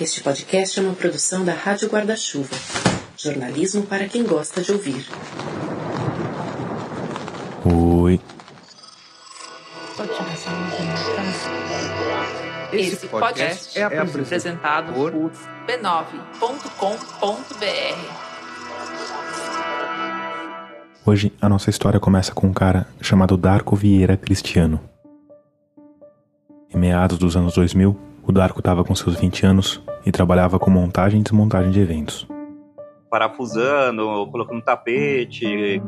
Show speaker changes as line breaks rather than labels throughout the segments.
Este podcast é uma produção da Rádio Guarda-Chuva. Jornalismo para quem gosta de ouvir.
Oi.
Esse podcast é apresentado por b9.com.br.
Hoje a nossa história começa com um cara chamado Darko Vieira Cristiano. Em meados dos anos 2000, o Darko estava com seus 20 anos e trabalhava com montagem e desmontagem de eventos.
Parafusando, colocando tapete,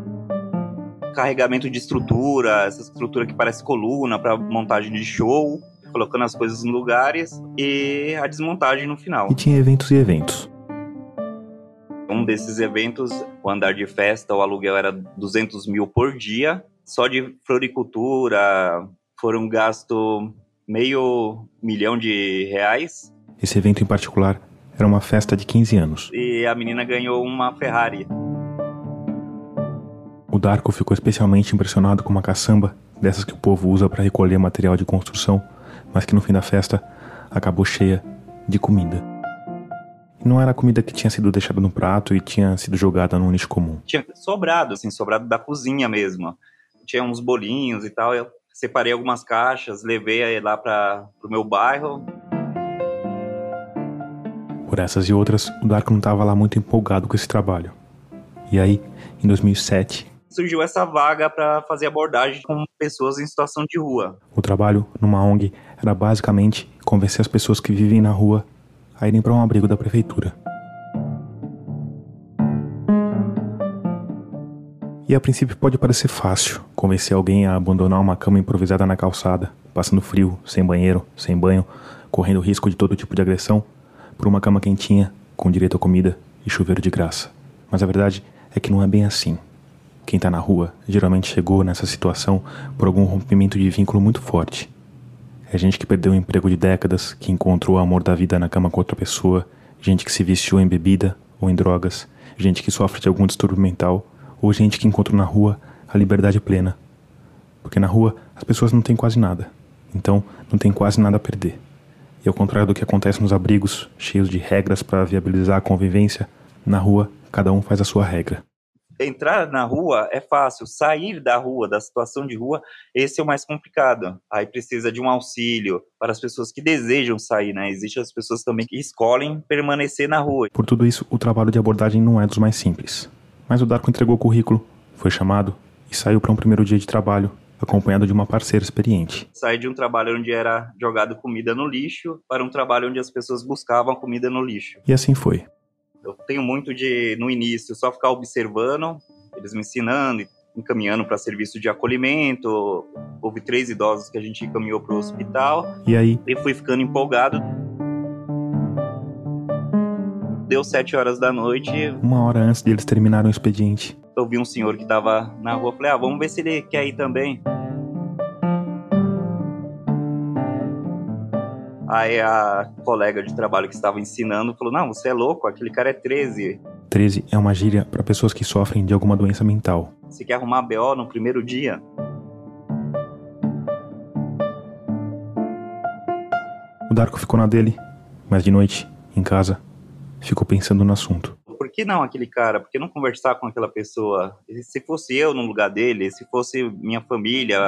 carregamento de estrutura, essa estrutura que parece coluna para montagem de show, colocando as coisas em lugares e a desmontagem no final.
E tinha eventos e eventos.
Um desses eventos, o andar de festa, o aluguel era 200 mil por dia. Só de floricultura foram gasto meio milhão de reais.
Esse evento em particular era uma festa de 15 anos.
E a menina ganhou uma Ferrari.
O Darko ficou especialmente impressionado com uma caçamba, dessas que o povo usa para recolher material de construção, mas que no fim da festa acabou cheia de comida. E não era comida que tinha sido deixada no prato e tinha sido jogada num lixo comum.
Tinha sobrado, assim, sobrado da cozinha mesmo. Tinha uns bolinhos e tal. Eu separei algumas caixas, levei lá para o meu bairro.
Por essas e outras, o Darko não estava lá muito empolgado com esse trabalho. E aí, em 2007,
surgiu essa vaga para fazer abordagem com pessoas em situação de rua.
O trabalho numa ONG era basicamente convencer as pessoas que vivem na rua a irem para um abrigo da prefeitura. E a princípio pode parecer fácil convencer alguém a abandonar uma cama improvisada na calçada, passando frio, sem banheiro, sem banho, correndo risco de todo tipo de agressão, por uma cama quentinha, com direito a comida e chuveiro de graça. Mas a verdade é que não é bem assim. Quem está na rua geralmente chegou nessa situação por algum rompimento de vínculo muito forte. É gente que perdeu o emprego de décadas, que encontrou o amor da vida na cama com outra pessoa, gente que se viciou em bebida ou em drogas, gente que sofre de algum distúrbio mental ou gente que encontra na rua a liberdade plena. Porque na rua as pessoas não têm quase nada, então não tem quase nada a perder. E ao contrário do que acontece nos abrigos, cheios de regras para viabilizar a convivência, na rua cada um faz a sua regra.
Entrar na rua é fácil, sair da rua, da situação de rua, esse é o mais complicado. Aí precisa de um auxílio para as pessoas que desejam sair, né? Existem as pessoas também que escolhem permanecer na rua.
Por tudo isso, o trabalho de abordagem não é dos mais simples. Mas o Darko entregou o currículo, foi chamado e saiu para um primeiro dia de trabalho, acompanhado de uma parceira experiente.
Saí de um trabalho onde era jogado comida no lixo para um trabalho onde as pessoas buscavam comida no lixo.
E assim foi.
Eu tenho muito de, no início, só ficar observando, eles me ensinando, encaminhando para serviço de acolhimento. Houve três idosos que a gente encaminhou para o hospital.
E aí?
E fui ficando empolgado. Deu sete horas da noite.
Uma hora antes deles terminarem o expediente.
Eu vi um senhor que estava na rua. Falei, ah, vamos ver se ele quer ir também. Aí a colega de trabalho que estava ensinando falou: Não, você é louco, aquele cara é 13.
13 é uma gíria para pessoas que sofrem de alguma doença mental.
Você quer arrumar BO no primeiro dia?
O Darko ficou na dele, mas de noite, em casa, ficou pensando no assunto.
Por que não aquele cara? Por que não conversar com aquela pessoa? Se fosse eu no lugar dele, se fosse minha família.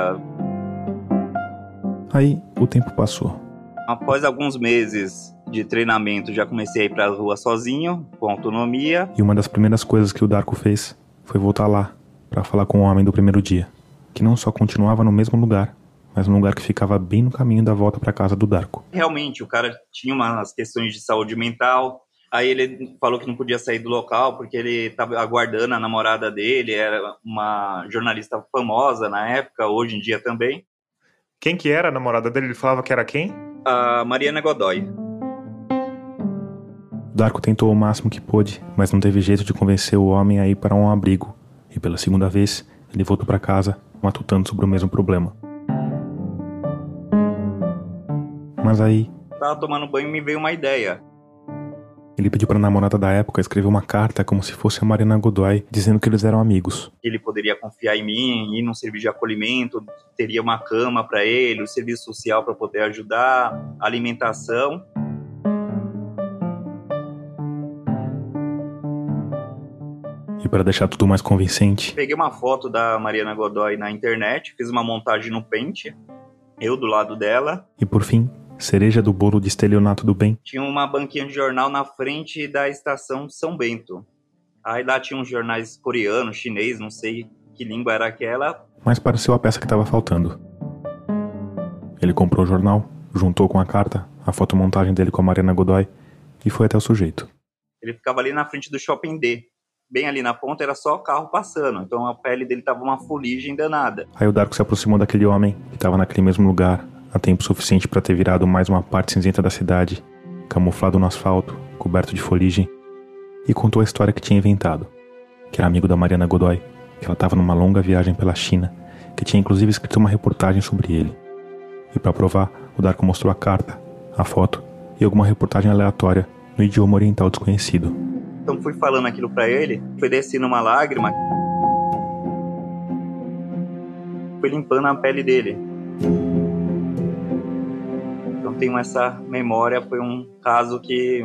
Aí o tempo passou.
Após alguns meses de treinamento, já comecei a ir para a rua sozinho, com autonomia.
E uma das primeiras coisas que o Darko fez foi voltar lá para falar com o homem do primeiro dia, que não só continuava no mesmo lugar, mas num lugar que ficava bem no caminho da volta para casa do Darko.
Realmente, o cara tinha umas questões de saúde mental. Aí ele falou que não podia sair do local porque ele estava aguardando a namorada dele, era uma jornalista famosa na época, hoje em dia também.
Quem que era a namorada dele? Ele falava que era quem?
A Mariana Godoy.
Darko tentou o máximo que pôde, mas não teve jeito de convencer o homem a ir para um abrigo. E pela segunda vez, ele voltou para casa, matutando sobre o mesmo problema. Mas aí.
Tava tomando banho e me veio uma ideia.
Ele pediu para a namorada da época escrever uma carta como se fosse a Marina Godoy, dizendo que eles eram amigos.
Ele poderia confiar em mim, ir num serviço de acolhimento, teria uma cama para ele, o um serviço social para poder ajudar, alimentação.
E para deixar tudo mais convincente,
peguei uma foto da Mariana Godoy na internet, fiz uma montagem no Paint, eu do lado dela.
E por fim, cereja do bolo de estelionato do bem,
Tinha uma banquinha de jornal na frente da estação São Bento. Aí lá tinha uns jornais coreanos, chinês, não sei que língua era aquela.
mas pareceu a peça que estava faltando. Ele comprou o jornal, juntou com a carta a fotomontagem dele com a Mariana Godoy e foi até o sujeito.
Ele ficava ali na frente do Shopping D. Bem ali na ponta era só carro passando, então a pele dele tava uma fuligem danada.
Aí o Darko se aproximou daquele homem que estava naquele mesmo lugar há tempo suficiente para ter virado mais uma parte cinzenta da cidade, camuflado no asfalto, coberto de foligem, e contou a história que tinha inventado, que era amigo da Mariana Godoy, que ela estava numa longa viagem pela China, que tinha inclusive escrito uma reportagem sobre ele. E para provar, o Darko mostrou a carta, a foto e alguma reportagem aleatória no idioma oriental desconhecido.
Então fui falando aquilo pra ele, foi descendo uma lágrima. Foi limpando a pele dele. Então tenho essa memória, foi um caso que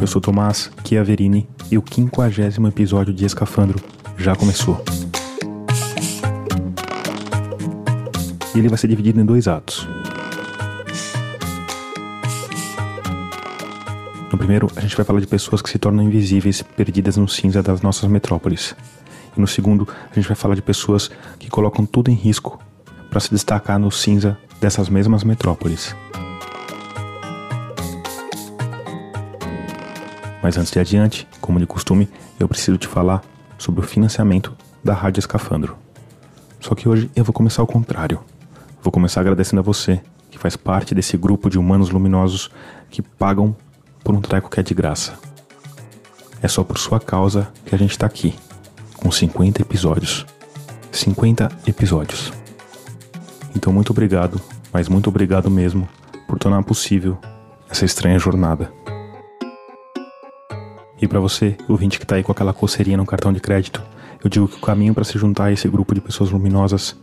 Eu sou Tomás Chiaverini e o quinquagésimo episódio de Escafandro já começou. E ele vai ser dividido em dois atos. No primeiro, a gente vai falar de pessoas que se tornam invisíveis, perdidas no cinza das nossas metrópoles. E no segundo, a gente vai falar de pessoas que colocam tudo em risco para se destacar no cinza dessas mesmas metrópoles. Mas antes de adiante, como de costume, eu preciso te falar sobre o financiamento da Rádio Escafandro. Só que hoje eu vou começar ao contrário. Vou começar agradecendo a você, que faz parte desse grupo de humanos luminosos que pagam por um treco que é de graça. É só por sua causa que a gente tá aqui, com 50 episódios. 50 episódios. Então muito obrigado, mas muito obrigado mesmo por tornar possível essa estranha jornada. E para você, ouvinte que tá aí com aquela coceirinha no cartão de crédito, eu digo que o caminho para se juntar a esse grupo de pessoas luminosas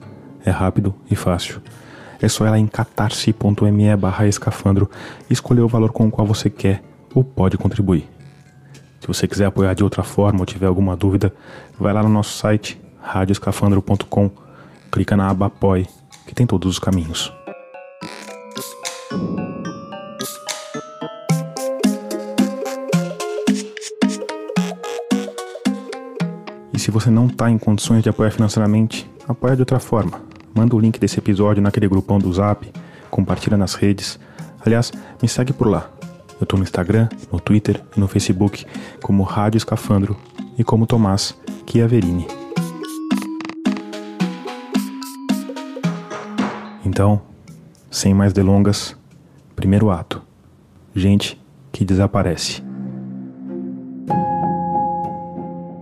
é rápido e fácil. É só lá em catarse.me barra escafandro e escolher o valor com o qual você quer ou pode contribuir. Se você quiser apoiar de outra forma ou tiver alguma dúvida, vai lá no nosso site radioescafandro.com, clica na aba Apoie, que tem todos os caminhos. E se você não está em condições de apoiar financeiramente, apoia de outra forma. Manda o link desse episódio naquele grupão do Zap, compartilha nas redes. Aliás, me segue por lá. Eu tô no Instagram, no Twitter e no Facebook como Rádio Escafandro e como Tomás Chiaverini. Então, sem mais delongas, primeiro ato. Gente que desaparece.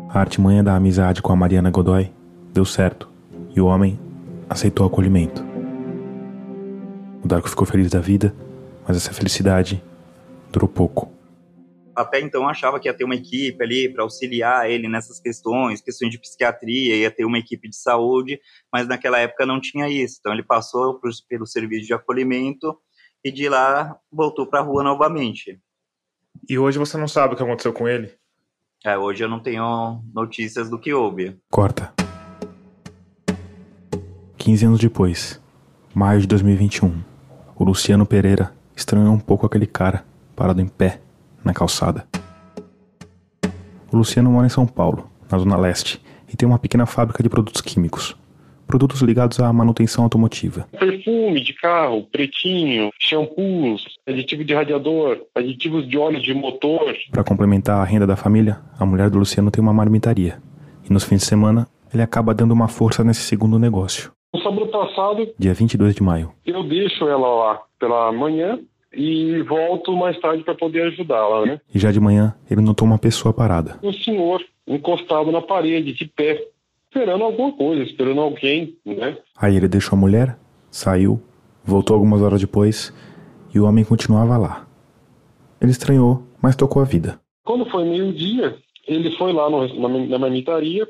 A artimanha da amizade com a Mariana Godoy deu certo e o homem aceitou o acolhimento. O Darko ficou feliz da vida, mas essa felicidade durou pouco.
até então achava que ia ter uma equipe ali para auxiliar ele nessas questões, questões de psiquiatria, ia ter uma equipe de saúde, mas naquela época não tinha isso. Então ele passou por, pelo serviço de acolhimento e de lá voltou para a rua novamente.
E hoje você não sabe o que aconteceu com ele?
É, hoje eu não tenho notícias do que houve.
Corta. 15 anos depois, maio de 2021, o Luciano Pereira estranhou um pouco aquele cara parado em pé na calçada. O Luciano mora em São Paulo, na Zona Leste, e tem uma pequena fábrica de produtos químicos. Produtos ligados à manutenção automotiva.
Perfume de carro, pretinho, shampoos, aditivo de radiador, aditivos de óleo de motor.
Para complementar a renda da família, a mulher do Luciano tem uma marmitaria. E nos fins de semana, ele acaba dando uma força nesse segundo negócio.
No sábado passado,
Dia 22 de maio.
eu deixo ela lá pela manhã e volto mais tarde para poder ajudá-la, né?
E já de manhã, ele notou uma pessoa parada.
Um senhor encostado na parede, de pé, esperando alguma coisa, esperando alguém, né?
Aí ele deixou a mulher, saiu, voltou algumas horas depois e o homem continuava lá. Ele estranhou, mas tocou a vida.
Quando foi meio-dia,
Ele foi lá no, na, na marmitaria,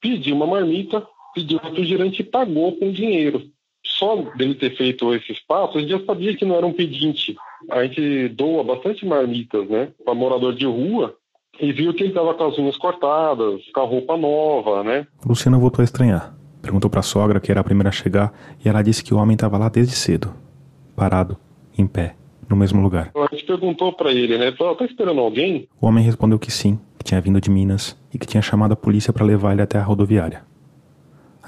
pediu uma marmita, pediu refrigerante e pagou com dinheiro. Só dele ter feito esses passos, a gente já sabia que não era um pedinte. A gente doa bastante marmitas, né, para morador de rua, e viu que ele estava com as unhas cortadas, com a roupa nova, né?
Luciana voltou a estranhar. Perguntou para a sogra, que era a primeira a chegar, e ela disse que o homem estava lá desde cedo, parado, em pé, no mesmo lugar.
A gente perguntou para ele, né? Tá, tá esperando alguém?
O homem respondeu que sim, que tinha vindo de Minas e que tinha chamado a polícia para levar ele até a rodoviária.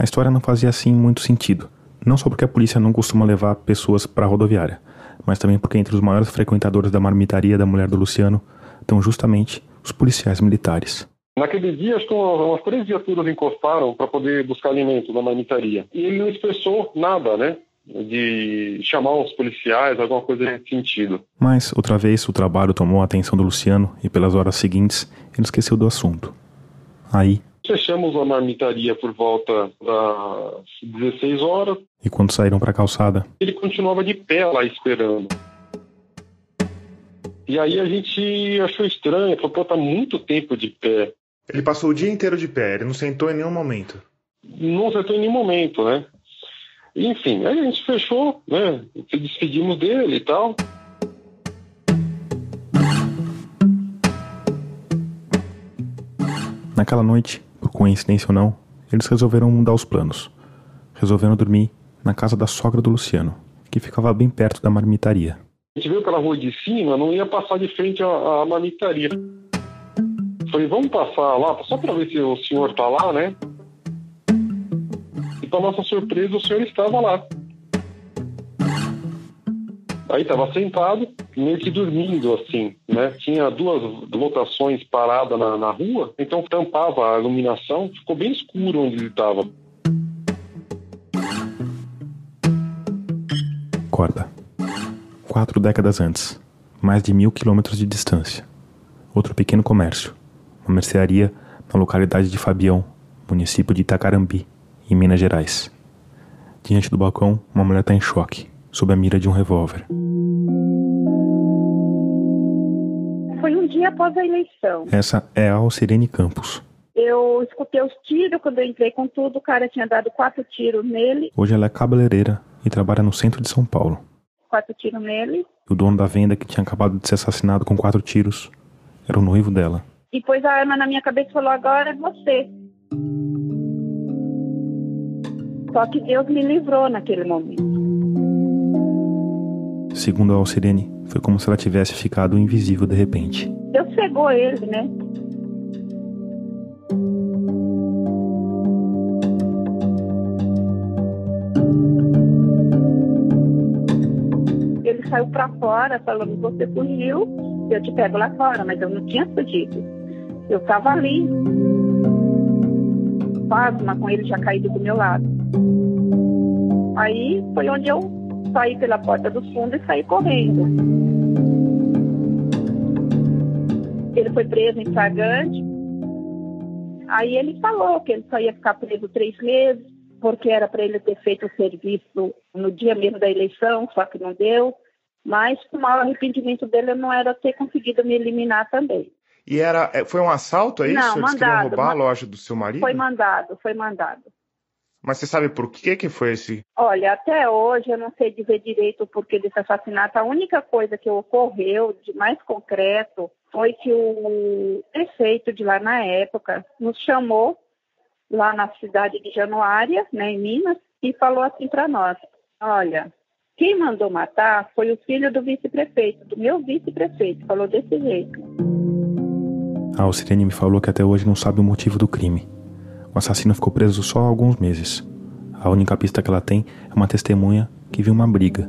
A história não fazia assim muito sentido, não só porque a polícia não costuma levar pessoas para a rodoviária, mas também porque entre os maiores frequentadores da marmitaria da mulher do Luciano estão justamente os policiais militares.
Naquele dia, acho que umas três viaturas encostaram para poder buscar alimento na marmitaria. E ele não expressou nada, né? De chamar os policiais, alguma coisa nesse sentido.
Mas, outra vez, o trabalho tomou a atenção do Luciano e, pelas horas seguintes, ele esqueceu do assunto. Aí.
Fechamos a marmitaria por volta das 16 horas.
E quando saíram para a calçada?
Ele continuava de pé lá esperando. E aí a gente achou estranho, falou, pô, tá muito tempo de pé.
Ele passou o dia inteiro de pé, ele não sentou em nenhum momento.
Não sentou em nenhum momento, né? Enfim, aí a gente fechou, né? Se despedimos dele e tal.
Naquela noite, por coincidência ou não, eles resolveram mudar os planos. Resolveram dormir na casa da sogra do Luciano, que ficava bem perto da marmitaria.
A gente viu pela rua de cima, não ia passar de frente à marmitaria. Falei, vamos passar lá, só para ver se o senhor tá lá, né? E para nossa surpresa, o senhor estava lá. Aí estava sentado, meio que dormindo, assim, né? Tinha duas lotações paradas na, na rua, então tampava a iluminação, ficou bem escuro onde ele estava.
Corda quatro décadas antes, mais de mil quilômetros de distância. Outro pequeno comércio, uma mercearia na localidade de Fabião, município de Itacarambi, em Minas Gerais. Diante do balcão, uma mulher está em choque, sob a mira de um revólver.
Foi um dia após a eleição.
Essa é a Alcirene Campos.
Eu escutei os tiros, quando eu entrei com tudo, o cara tinha dado quatro tiros nele.
Hoje ela é cabeleireira e trabalha no centro de São Paulo
quatro tiros nele.
O dono da venda, que tinha acabado de ser assassinado com quatro tiros, era o noivo dela.
E pôs a arma na minha cabeça e falou: agora é você. Só que Deus me livrou naquele momento.
Segundo a Alcirene, foi como se ela tivesse ficado invisível de repente.
Deus cegou ele, né? saiu para fora falando: Você fugiu, eu te pego lá fora. Mas eu não tinha fugido. Eu estava ali, pasma, com ele já caído do meu lado. Aí foi onde eu saí pela porta dos fundos e saí correndo. Ele foi preso em flagrante. Aí ele falou que ele só ia ficar preso três meses, porque era para ele ter feito o serviço no dia mesmo da eleição, só que não deu. Mas o maior arrependimento dele não era ter conseguido me eliminar também.
E era, é, foi um assalto, é isso?
Não,
Eles
mandado,
queriam roubar a loja do seu marido?
Foi mandado, foi mandado.
Mas você sabe por que que foi esse?
Olha, até hoje eu não sei dizer direito o porquê desse assassinato. A única coisa que ocorreu de mais concreto foi que o prefeito de lá na época nos chamou lá na cidade de Januária, né, em Minas, e falou assim para nós: olha, quem mandou matar foi o filho do vice-prefeito, do meu vice-prefeito, falou desse jeito.
A Alcirene me falou que até hoje não sabe o motivo do crime. O assassino ficou preso só há alguns meses. A única pista que ela tem é uma testemunha que viu uma briga.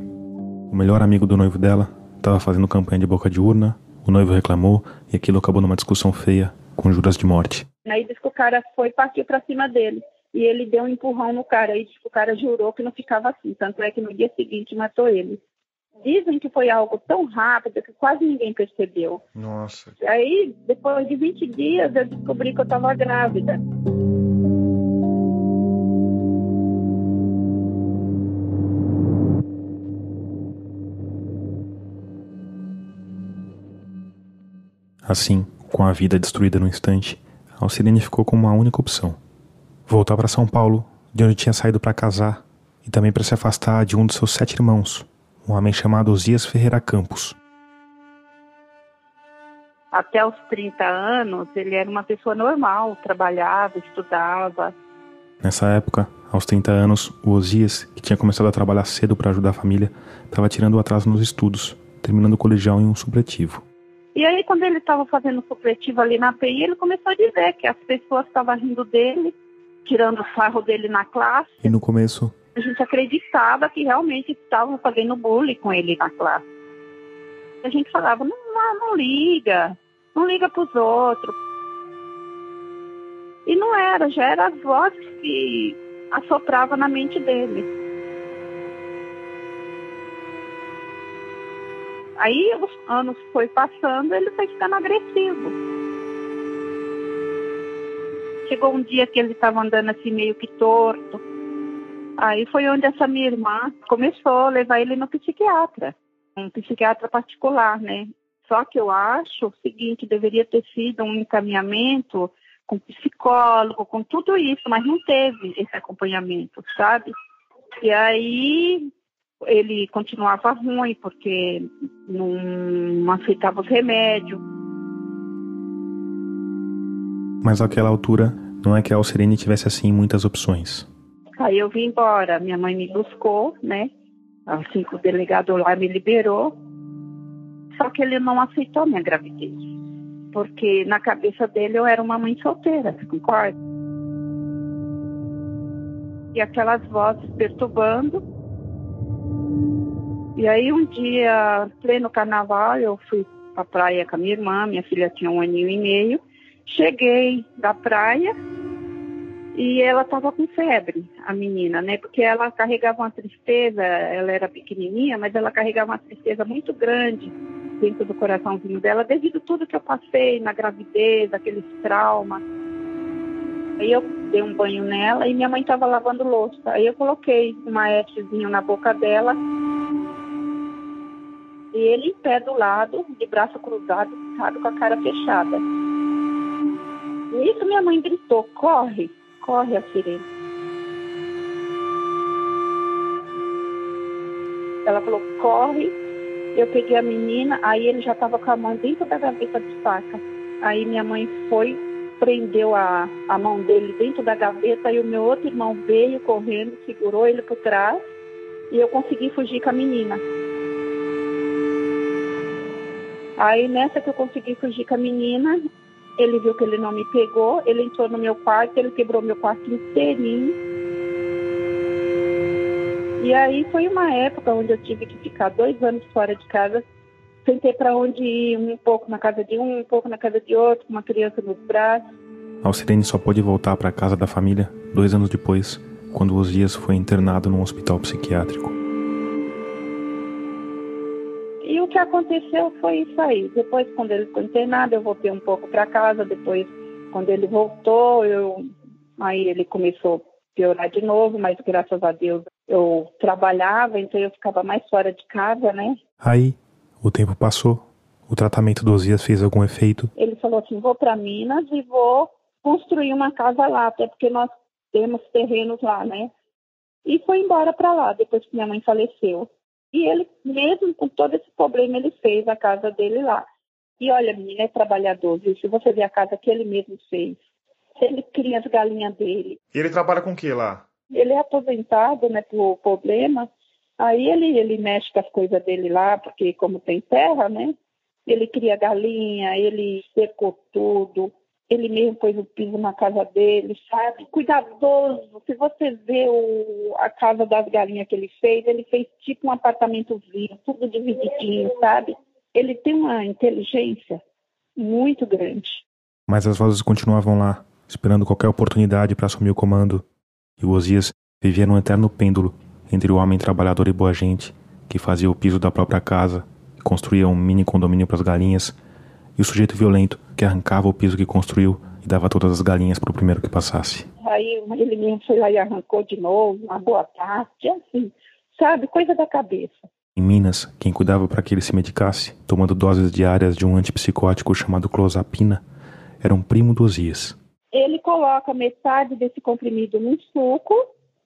O melhor amigo do noivo dela estava fazendo campanha de boca de urna, o noivo reclamou e aquilo acabou numa discussão feia, com juras de morte.
Aí disse que o cara foi partir para cima dele e ele deu um empurrão no cara. E o cara jurou que não ficava assim. Tanto é que no dia seguinte matou ele. Dizem que foi algo tão rápido que quase ninguém percebeu.
Nossa.
Aí, depois de 20 dias, eu descobri que eu estava grávida.
Assim, Com a vida destruída no instante, Alcirene ficou com uma única opção: voltar para São Paulo, de onde tinha saído para casar e também para se afastar de um de seus sete irmãos, um homem chamado Osias Ferreira Campos.
Até os 30 anos, ele era uma pessoa normal, trabalhava, estudava.
Nessa época, aos 30 anos, o Osias, que tinha começado a trabalhar cedo para ajudar a família, estava tirando o atraso nos estudos, terminando o colegial em um supletivo.
E aí, quando ele estava fazendo supletivo ali na PI, ele começou a dizer que as pessoas estavam rindo dele, tirando o sarro dele na classe.
E no começo,
a gente acreditava que realmente estavam fazendo bullying com ele na classe. A gente falava, não, não, não liga, não liga para os outros. E não era, já era as vozes que assoprava na mente dele. Aí os anos foi passando, ele foi ficando agressivo. Chegou um dia que ele estava andando assim meio que torto. Aí foi onde essa minha irmã começou a levar ele no psiquiatra, um psiquiatra particular, né? Só que eu acho o seguinte, deveria ter sido um encaminhamento com psicólogo, com tudo isso, mas não teve esse acompanhamento, sabe? E aí ele continuava ruim porque não aceitava os remédios.
Mas naquela altura, não é que a Alcerene tivesse assim muitas opções.
Aí eu vim embora, minha mãe me buscou, né? Assim que o delegado lá me liberou. Só que ele não aceitou minha gravidez porque na cabeça dele eu era uma mãe solteira, concorda? E aquelas vozes perturbando. E aí um dia, pleno carnaval, eu fui pra praia com a minha irmã, minha filha tinha um aninho e meio. Cheguei da praia e ela estava com febre, a menina, né? Porque ela carregava uma tristeza, ela era pequenininha, mas ela carregava uma tristeza muito grande dentro do coraçãozinho dela, devido a tudo que eu passei na gravidez, aqueles traumas. Aí eu dei um banho nela e minha mãe estava lavando louça. Aí eu coloquei um maetezinho na boca dela. E ele em pé do lado, de braço cruzado, sabe, com a cara fechada. Isso minha mãe gritou, corre, corre a sirene. Ela falou, corre, eu peguei a menina, aí ele já estava com a mão dentro da gaveta de faca. Aí minha mãe foi, prendeu a, a mão dele dentro da gaveta e o meu outro irmão veio correndo, segurou ele por trás e eu consegui fugir com a menina. Aí nessa que eu consegui fugir com a menina, ele viu que ele não me pegou, ele entrou no meu quarto, ele quebrou meu quarto inteirinho e aí foi uma época onde eu tive que ficar dois anos fora de casa, sem ter para onde ir, um pouco na casa de um, um pouco na casa de outro, com uma criança nos braços.
Alcirene só pôde voltar para a casa da família dois anos depois, quando Osias foi internado num hospital psiquiátrico.
E o que aconteceu foi isso aí. Depois, quando ele ficou internado, eu voltei um pouco para casa. Depois, quando ele voltou, eu aí ele começou a piorar de novo, mas graças a Deus eu trabalhava, então eu ficava mais fora de casa, né?
Aí, o tempo passou, o tratamento dos dias fez algum efeito?
Ele falou assim: vou para Minas e vou construir uma casa lá, até porque nós temos terrenos lá, né? E foi embora para lá depois que minha mãe faleceu. E ele, mesmo com todo esse problema, ele fez a casa dele lá. E olha, menina, é trabalhador, viu? Se você ver a casa que ele mesmo fez, ele cria as galinhas dele.
E ele trabalha com o que lá?
ele é aposentado, né, por problema, aí ele, ele mexe com as coisas dele lá, porque como tem terra, né, ele cria galinha, ele secou tudo, ele mesmo pôs o piso na casa dele, sabe? Cuidadoso. Se você vê o, a casa das galinhas que ele fez, ele fez tipo um apartamentozinho, tudo divididinho, sabe? Ele tem uma inteligência muito grande.
Mas as vozes continuavam lá, esperando qualquer oportunidade para assumir o comando e o Osias vivia num eterno pêndulo entre o homem trabalhador e boa gente, que fazia o piso da própria casa, construía um mini condomínio para as galinhas, e o sujeito violento que arrancava o piso que construiu e dava todas as galinhas para o primeiro que passasse.
Aí ele mesmo foi lá e arrancou de novo, uma boa tarde, assim, sabe, coisa da cabeça.
Em Minas, quem cuidava para que ele se medicasse, tomando doses diárias de um antipsicótico chamado clozapina, era um primo do Osias.
Ele coloca metade desse comprimido num suco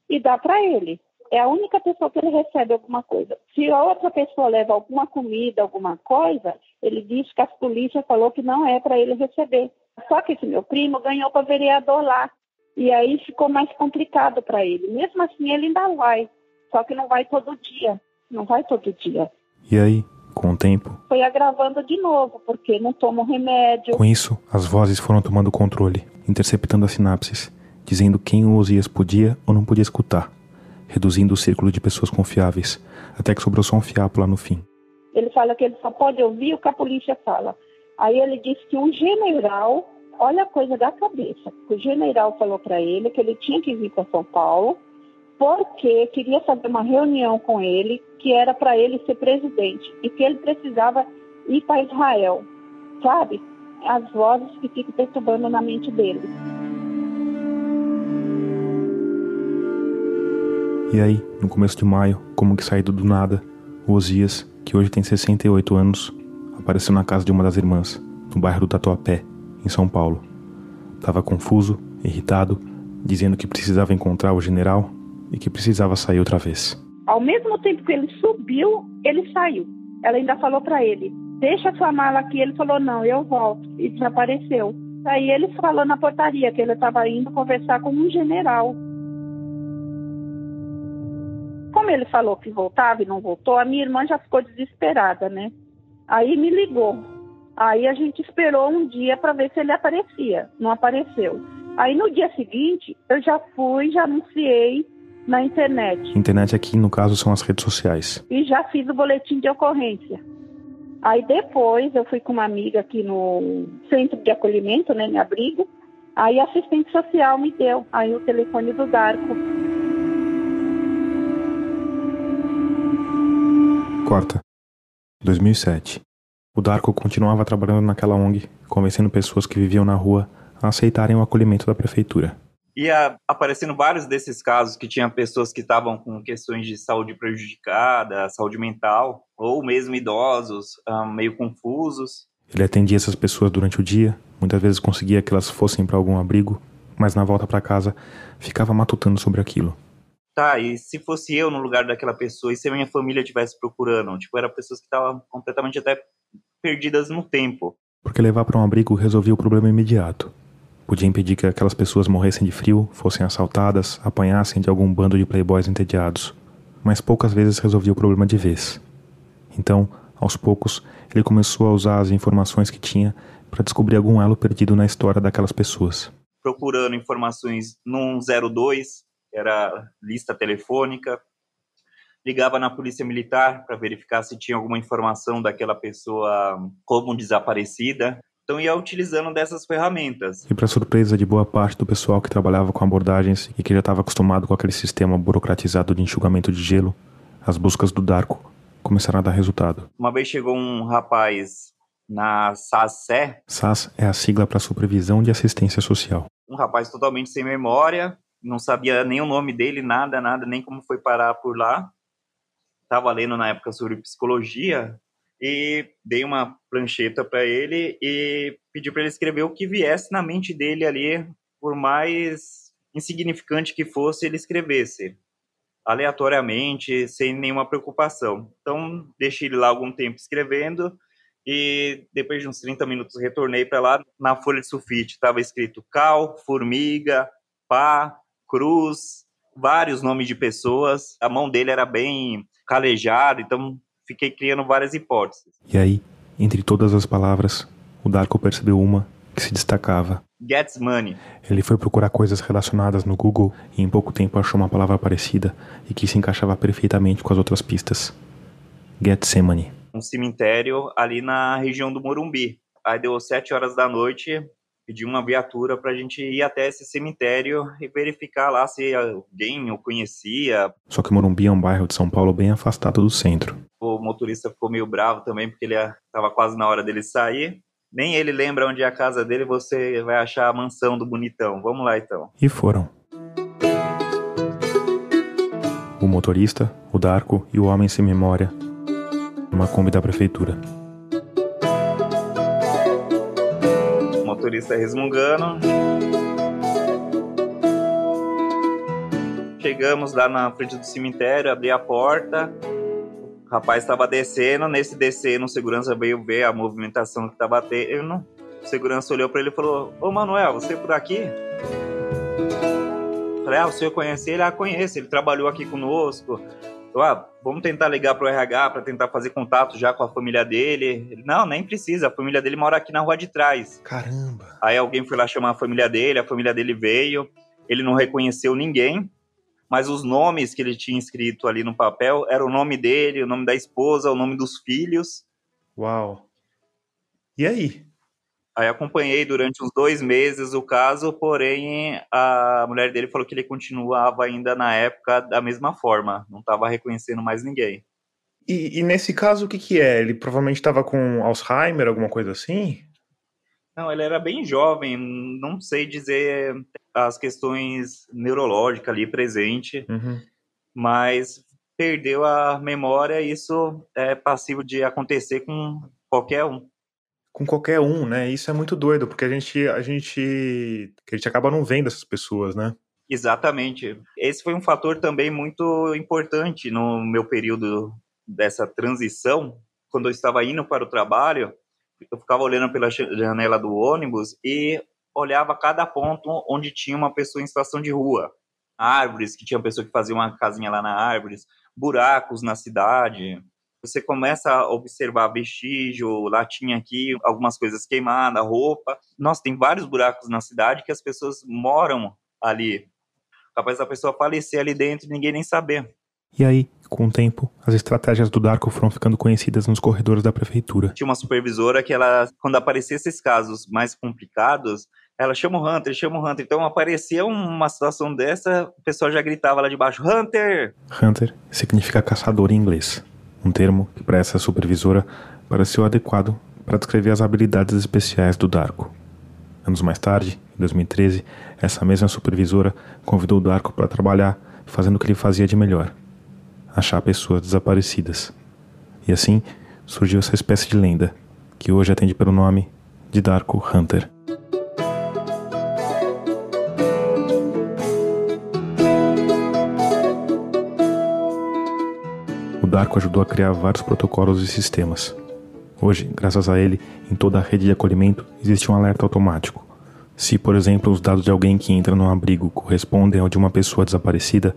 e dá para ele. É a única pessoa que ele recebe alguma coisa. Se outra pessoa leva alguma comida, alguma coisa, ele diz que a polícia falou que não é para ele receber. Só que esse meu primo ganhou para vereador lá. E aí ficou mais complicado para ele. Mesmo assim, ele ainda vai. Só que não vai todo dia. Não vai todo dia.
E aí, com o tempo?
Foi agravando de novo, porque não toma remédio.
Com isso, as vozes foram tomando controle, interceptando as sinapses, dizendo quem o Osias podia ou não podia escutar, reduzindo o círculo de pessoas confiáveis, até que sobrou só um fiapo lá no fim.
Ele fala que ele só pode ouvir o que a polícia fala. Aí ele disse que um general, olha a coisa da cabeça, o general falou para ele que ele tinha que vir para São Paulo porque queria fazer uma reunião com ele, que era para ele ser presidente, e que ele precisava ir para Israel, sabe? As vozes que ficam perturbando na mente dele.
E aí, no começo de maio, como que saído do nada, Osias, que hoje tem 68 anos, apareceu na casa de uma das irmãs, no bairro do Tatuapé, em São Paulo. Tava confuso, irritado, dizendo que precisava encontrar o general e que precisava sair outra vez.
Ao mesmo tempo que ele subiu, ele saiu. Ela ainda falou para ele: Deixa sua mala aqui. Ele falou: Não, eu volto. E desapareceu. Aí ele falou na portaria que ele estava indo conversar com um general. Como ele falou que voltava e não voltou, a minha irmã já ficou desesperada, né? Aí me ligou. Aí a gente esperou um dia para ver se ele aparecia. Não apareceu. Aí no dia seguinte, eu já fui, já anunciei na internet.
Internet aqui, no caso, são as redes sociais.
E já fiz o boletim de ocorrência. Aí depois eu fui com uma amiga aqui no centro de acolhimento, né, em abrigo. Aí a assistente social me deu aí o telefone do Darko.
Corta. 2007. O Darko continuava trabalhando naquela ONG, convencendo pessoas que viviam na rua a aceitarem o acolhimento da prefeitura
ia aparecendo vários desses casos que tinha pessoas que estavam com questões de saúde prejudicada, saúde mental, ou mesmo idosos, meio confusos.
Ele atendia essas pessoas durante o dia, muitas vezes conseguia que elas fossem para algum abrigo, mas na volta para casa ficava matutando sobre aquilo.
Tá, e se fosse eu no lugar daquela pessoa e se a minha família estivesse procurando? Tipo, eram pessoas que estavam completamente até perdidas no tempo.
Porque levar para um abrigo resolvia o problema imediato. Podia impedir que aquelas pessoas morressem de frio, fossem assaltadas, apanhassem de algum bando de playboys entediados. Mas poucas vezes resolvia o problema de vez. Então, aos poucos, ele começou a usar as informações que tinha para descobrir algum elo perdido na história daquelas pessoas.
Procurando informações no 02, que era lista telefônica, ligava na polícia militar para verificar se tinha alguma informação daquela pessoa como desaparecida. Então ia utilizando dessas ferramentas.
E para surpresa de boa parte do pessoal que trabalhava com abordagens e que já estava acostumado com aquele sistema burocratizado de enxugamento de gelo, as buscas do Darko começaram a dar resultado.
Uma vez chegou um rapaz na SASE.
SAS é a sigla para Supervisão de Assistência Social.
Um rapaz totalmente sem memória, não sabia nem o nome dele, nada, nada, nem como foi parar por lá. Estava lendo na época sobre psicologia, e dei uma prancheta para ele e pedi para ele escrever o que viesse na mente dele ali, por mais insignificante que fosse, ele escrevesse aleatoriamente, sem nenhuma preocupação. Então, deixei ele lá algum tempo escrevendo e depois de uns 30 minutos retornei para lá. Na folha de sulfite estava escrito cal, formiga, pá, cruz, vários nomes de pessoas. A mão dele era bem calejada, então fiquei criando várias hipóteses.
E aí, entre todas as palavras, o Darko percebeu uma que se destacava.
Gets money.
Ele foi procurar coisas relacionadas no Google e em pouco tempo achou uma palavra parecida e que se encaixava perfeitamente com as outras pistas. Getsemane.
Um cemitério ali na região do Morumbi. Aí deu sete horas da noite, pedi uma viatura para a gente ir até esse cemitério e verificar lá se alguém o conhecia.
Só que Morumbi é um bairro de São Paulo bem afastado do centro.
O motorista ficou meio bravo também, porque ele estava quase na hora dele sair. Nem ele lembra onde é a casa dele, você vai achar a mansão do bonitão. Vamos lá então.
E foram. O motorista, o Darko e o homem sem memória numa Kombi da prefeitura.
Motorista resmungando. Chegamos lá na frente do cemitério, abri a porta. O rapaz estava descendo. Nesse descendo, o segurança veio ver a movimentação que estava tendo. O segurança olhou para ele e falou: Ô Manuel, você é por aqui? Falei, ah, o senhor conhece ele? Ah, conheço, ele trabalhou aqui conosco. Ah, vamos tentar ligar pro RH para tentar fazer contato já com a família dele. Ele, não, nem precisa, a família dele mora aqui na rua de trás.
Caramba!
Aí alguém foi lá chamar a família dele, a família dele veio, ele não reconheceu ninguém, mas os nomes que ele tinha escrito ali no papel era o nome dele, o nome da esposa, o nome dos filhos.
Uau. E aí?
Aí acompanhei durante uns dois meses o caso, porém a mulher dele falou que ele continuava ainda na época da mesma forma, não estava reconhecendo mais ninguém.
E, e, nesse caso, o que, que é? Ele provavelmente estava com Alzheimer, alguma coisa assim?
Não, ele era bem jovem, não sei dizer as questões neurológicas ali presente,
uhum.
mas perdeu a memória, isso é passível de acontecer com qualquer um
com qualquer um, né? Isso é muito doido, porque a gente, a gente, a gente acaba não vendo essas pessoas, né?
Exatamente. Esse foi um fator também muito importante no meu período dessa transição. Quando eu estava indo para o trabalho, eu ficava olhando pela janela do ônibus e olhava cada ponto onde tinha uma pessoa em situação de rua. Árvores, que tinha pessoa que fazia uma casinha lá na árvores, buracos na cidade, você começa a observar vestígio, latinha aqui, algumas coisas queimadas, roupa. Nossa, tem vários buracos na cidade que as pessoas moram ali. Capaz da pessoa falecer ali dentro e ninguém nem saber.
E aí, com o tempo, as estratégias do Darko foram ficando conhecidas nos corredores da prefeitura.
Tinha uma supervisora que ela, quando aparecia esses casos mais complicados, ela chama o Hunter, chama o Hunter. Então aparecia uma situação dessa, o pessoal já gritava lá de baixo, Hunter!
Hunter significa caçador em inglês um termo que para supervisora pareceu adequado para descrever as habilidades especiais do Darko. Anos mais tarde, em 2013, essa mesma supervisora convidou o Darko para trabalhar fazendo o que ele fazia de melhor: achar pessoas desaparecidas. E assim surgiu essa espécie de lenda, que hoje atende pelo nome de Darko Hunter. Darko ajudou a criar vários protocolos e sistemas. Hoje, graças a ele, em toda a rede de acolhimento existe um alerta automático. Se, por exemplo, os dados de alguém que entra no abrigo correspondem ao de uma pessoa desaparecida,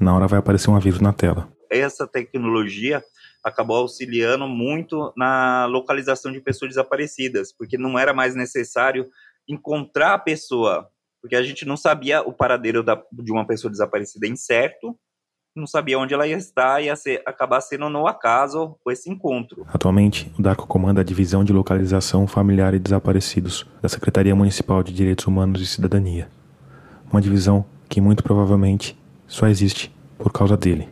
na hora vai aparecer um aviso na tela.
Essa tecnologia acabou auxiliando muito na localização de pessoas desaparecidas, porque não era mais necessário encontrar a pessoa, porque a gente não sabia o paradeiro da, de uma pessoa desaparecida incerto, não sabia onde ela ia estar e ia ser, acabar sendo no acaso esse encontro.
Atualmente, o Darko comanda a Divisão de Localização Familiar e Desaparecidos da Secretaria Municipal de Direitos Humanos e Cidadania. Uma divisão que muito provavelmente só existe por causa dele.